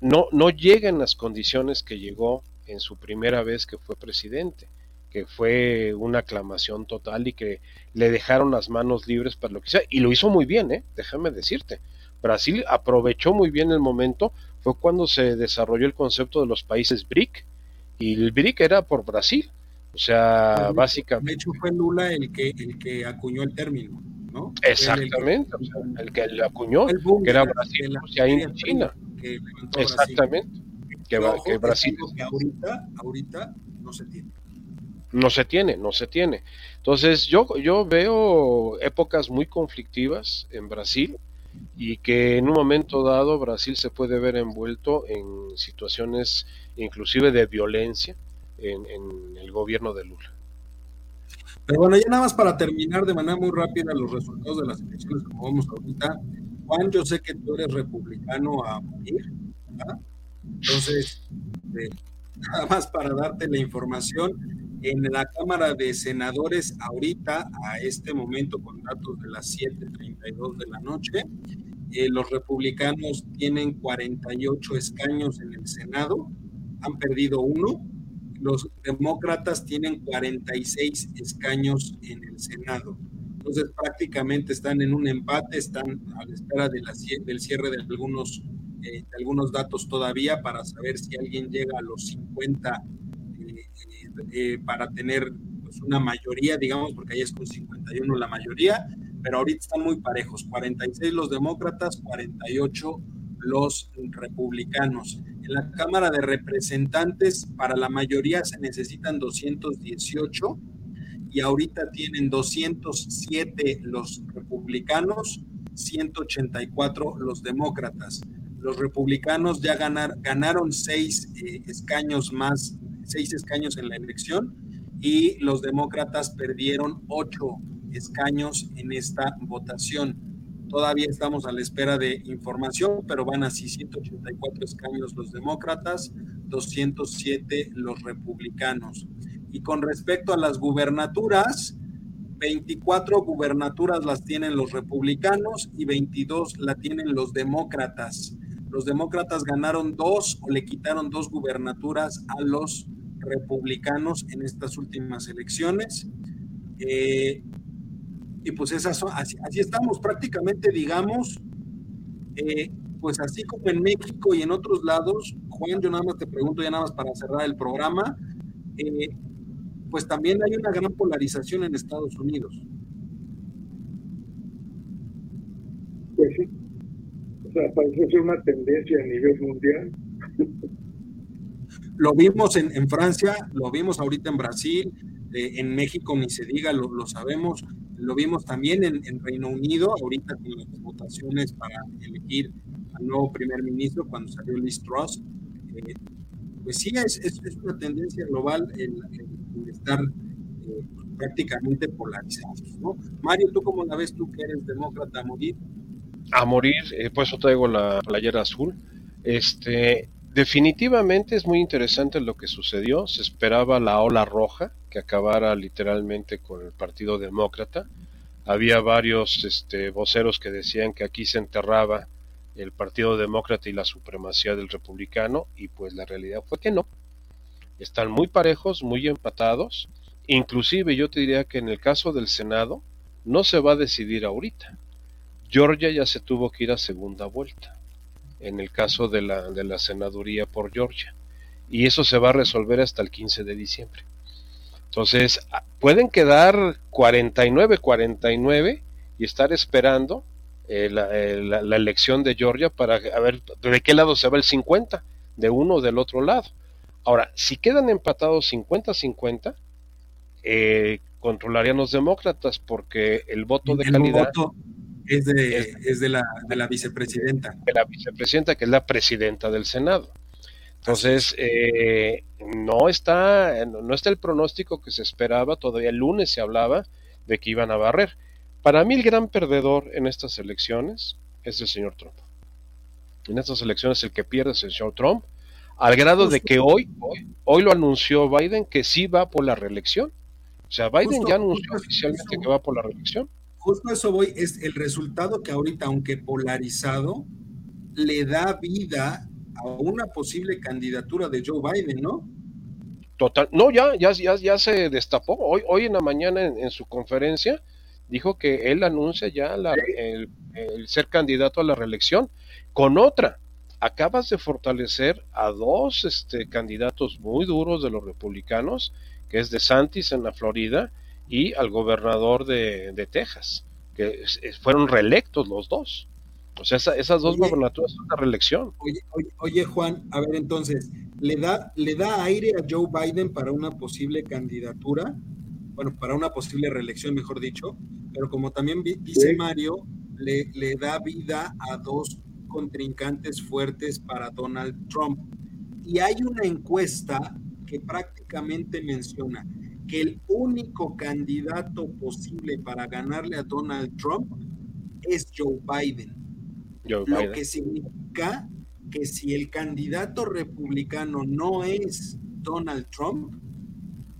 no, no llega en las condiciones que llegó en su primera vez que fue presidente, que fue una aclamación total y que le dejaron las manos libres para lo que sea. Y lo hizo muy bien, ¿eh? déjame decirte. Brasil aprovechó muy bien el momento, fue cuando se desarrolló el concepto de los países BRIC, y el BRIC era por Brasil. O sea, básicamente. De hecho, fue Lula el que, el que acuñó el término, ¿no? Exactamente, el que, el acuñó, que era Brasil, Rusia, India, China. Exactamente. Que, que Brasil. Que ahorita, ahorita no se tiene. No se tiene, no se tiene. Entonces, yo, yo veo épocas muy conflictivas en Brasil y que en un momento dado Brasil se puede ver envuelto en situaciones inclusive de violencia en, el gobierno de Lula. Pero bueno, ya nada más para terminar de manera muy rápida los resultados de las elecciones como vamos ahorita. Juan, yo sé que tú eres republicano a morir. Entonces, eh, nada más para darte la información, en la Cámara de Senadores ahorita, a este momento, con datos de las 7.32 de la noche, eh, los republicanos tienen 48 escaños en el Senado, han perdido uno. Los demócratas tienen 46 escaños en el Senado. Entonces prácticamente están en un empate, están a la espera de la, del cierre de algunos, eh, de algunos datos todavía para saber si alguien llega a los 50 eh, para tener pues, una mayoría, digamos, porque ahí es con 51 la mayoría, pero ahorita están muy parejos, 46 los demócratas, 48 los republicanos. En la Cámara de Representantes, para la mayoría se necesitan 218 y ahorita tienen 207 los republicanos, 184 los demócratas. Los republicanos ya ganar, ganaron seis eh, escaños más seis escaños en la elección y los demócratas perdieron ocho escaños en esta votación. Todavía estamos a la espera de información, pero van así 184 escaños los demócratas, 207 los republicanos. Y con respecto a las gubernaturas, 24 gubernaturas las tienen los republicanos y 22 la tienen los demócratas. Los demócratas ganaron dos o le quitaron dos gubernaturas a los republicanos en estas últimas elecciones. Eh, y pues esas son, así, estamos prácticamente, digamos, eh, pues así como en México y en otros lados, Juan, yo nada más te pregunto, ya nada más para cerrar el programa, eh, pues también hay una gran polarización en Estados Unidos. Pues sí, o sea, parece ser una tendencia a nivel mundial. Lo vimos en, Francia, lo vimos ahorita en Brasil, eh, en México ni se diga, lo, sabemos, lo vimos también en, Reino Unido, ahorita con las votaciones para elegir al nuevo primer ministro cuando salió Liz Truss. Eh, pues sí, es, es, una tendencia global el, estar eh, prácticamente polarizados. ¿no? Mario, ¿tú cómo la ves tú que eres demócrata a morir? A morir, por eso traigo la playera azul. Este, Definitivamente es muy interesante lo que sucedió. Se esperaba la ola roja que acabara literalmente con el Partido Demócrata. Había varios este, voceros que decían que aquí se enterraba el Partido Demócrata y la supremacía del republicano y pues la realidad fue que no. Están muy parejos, muy empatados. Inclusive yo te diría que en el caso del Senado no se va a decidir ahorita. Georgia ya se tuvo que ir a segunda vuelta en el caso de la, de la senaduría por Georgia. Y eso se va a resolver hasta el 15 de diciembre. Entonces, pueden quedar 49-49 y estar esperando eh, eh, la, la, elección de Georgia para ver de qué lado se va el 50, de uno o del otro lado. Ahora, si quedan empatados 50-50, eh, controlarían los demócratas porque el voto de calidad es de, es de, la, de la vicepresidenta. De la vicepresidenta, que es la presidenta del Senado. Entonces, eh, no, está, no está el pronóstico que se esperaba, todavía el lunes se hablaba de que iban a barrer. Para mí el gran perdedor en estas elecciones es el señor Trump. En estas elecciones el que pierde es el señor Trump, al grado de que hoy, hoy, hoy lo anunció Biden que sí va por la reelección. O sea, Biden ya anunció oficialmente que va por la reelección justo eso voy, es el resultado que ahorita, aunque polarizado, le da vida a una posible candidatura de Joe Biden, ¿no? Total, no, ya, ya, ya, ya se destapó. Hoy, hoy en la mañana en, su conferencia dijo que él anuncia ya el, ser candidato a la reelección con otra. Acabas de fortalecer a dos este, candidatos muy duros de los republicanos, que es de Santis en la Florida y al gobernador de, de Texas, que fueron reelectos los dos. O sea, esas dos gobernaturas son la reelección. Oye, oye, Juan, a ver entonces, ¿le da, ¿le da aire a Joe Biden para una posible candidatura? Bueno, para una posible reelección, mejor dicho, pero como también dice Mario, le, le da vida a dos contrincantes fuertes para Donald Trump. Y hay una encuesta que prácticamente menciona que el único candidato posible para ganarle a Donald Trump es Joe Biden. Lo que significa que si el candidato republicano no es Donald Trump,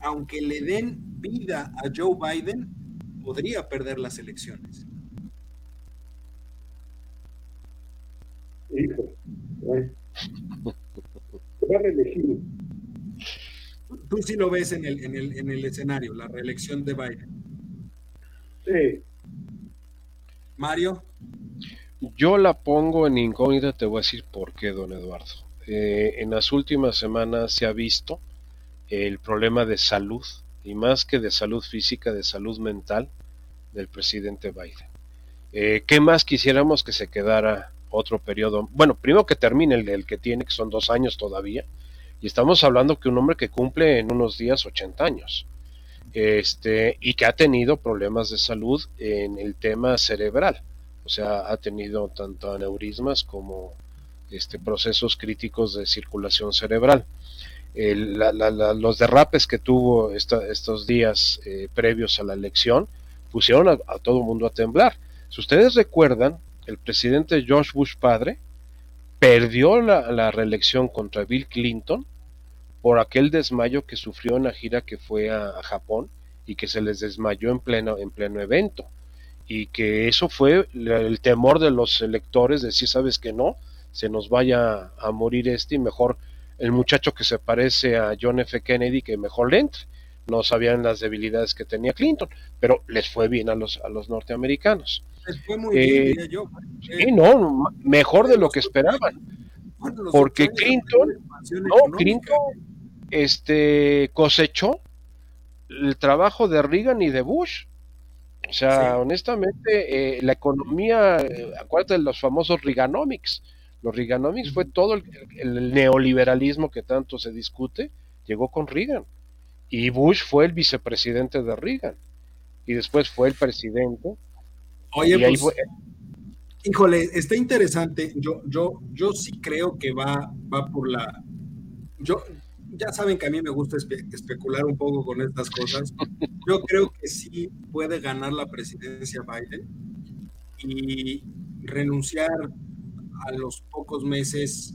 aunque le den vida a Joe Biden, podría perder las elecciones. Hijo, va a reelegir. Tú sí lo ves en el, en el, en el escenario, la reelección de Biden. Sí. Mario. Yo la pongo en incógnita, te voy a decir por qué, don Eduardo. Eh, en las últimas semanas se ha visto el problema de salud, y más que de salud física, de salud mental del presidente Biden. Eh, ¿Qué más quisiéramos que se quedara otro periodo? Bueno, primero que termine el, el, que tiene, que son dos años todavía, y estamos hablando que un hombre que cumple en unos días 80 años, este, y que ha tenido problemas de salud en el tema cerebral sea, ha tenido tanto aneurismas como este, procesos críticos de circulación cerebral. los derrapes que tuvo estos días eh, previos a la elección pusieron a, todo el mundo a temblar. Si ustedes recuerdan, el presidente George Bush padre perdió la, reelección contra Bill Clinton por aquel desmayo que sufrió en la gira que fue a, a Japón y que se les desmayó en pleno, en pleno evento y que eso fue el temor de los electores de decir, sabes que no, se nos vaya a morir este y mejor el muchacho que se parece a John F. Kennedy que mejor le entre. No sabían las debilidades que tenía Clinton, pero les fue bien a los, a los norteamericanos. Les fue muy bien, eh, yo. Sí, no, mejor de lo que esperaban. Porque Clinton, no, Clinton este, cosechó el trabajo de Reagan y de Bush o sea, honestamente, eh, la economía, eh, acuérdate de los famosos Reaganomics. Los Reaganomics fue todo el, neoliberalismo que tanto se discute, llegó con Reagan. Y Bush fue el vicepresidente de Reagan. Y después fue el presidente. Oye, pues, híjole, está interesante. Yo, yo, yo sí creo que va, va por la. Yo, ya saben que a mí me gusta especular un poco con estas cosas. Yo creo que sí puede ganar la presidencia Biden y renunciar a los pocos meses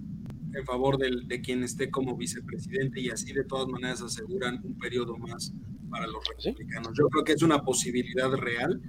en favor de, quien esté como vicepresidente y así de todas maneras aseguran un periodo más para los republicanos. Yo creo que es una posibilidad real.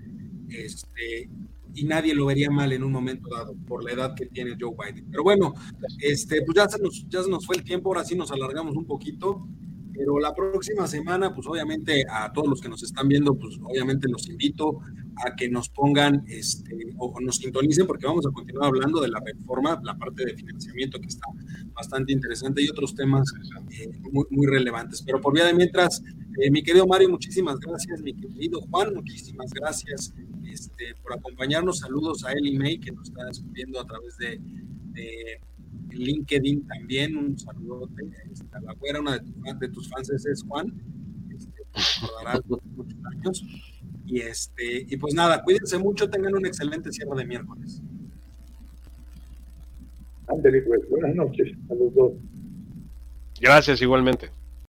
Este, y nadie lo vería mal en un momento dado por la edad que tiene Joe Biden. Pero bueno, este, pues ya se nos, ya se nos fue el tiempo, ahora sí nos alargamos un poquito. Pero la próxima semana, pues obviamente a todos los que nos están viendo, pues obviamente los invito a que nos pongan este, o nos sintonicen porque vamos a continuar hablando de la reforma, la parte de financiamiento que está bastante interesante y otros temas eh, muy, muy, relevantes. Pero por vía de mientras, eh, mi querido Mario, muchísimas gracias, mi querido Juan, muchísimas gracias este, por acompañarnos. Saludos a Eli May, que nos está viendo a través de, LinkedIn también. Un saludote este, a la güera, una de, tus fans es Juan. Este, muchos años. Y, este, y pues nada, cuídense mucho, tengan un excelente cierre de miércoles. Ándale, pues, buenas noches a los dos. Gracias, igualmente.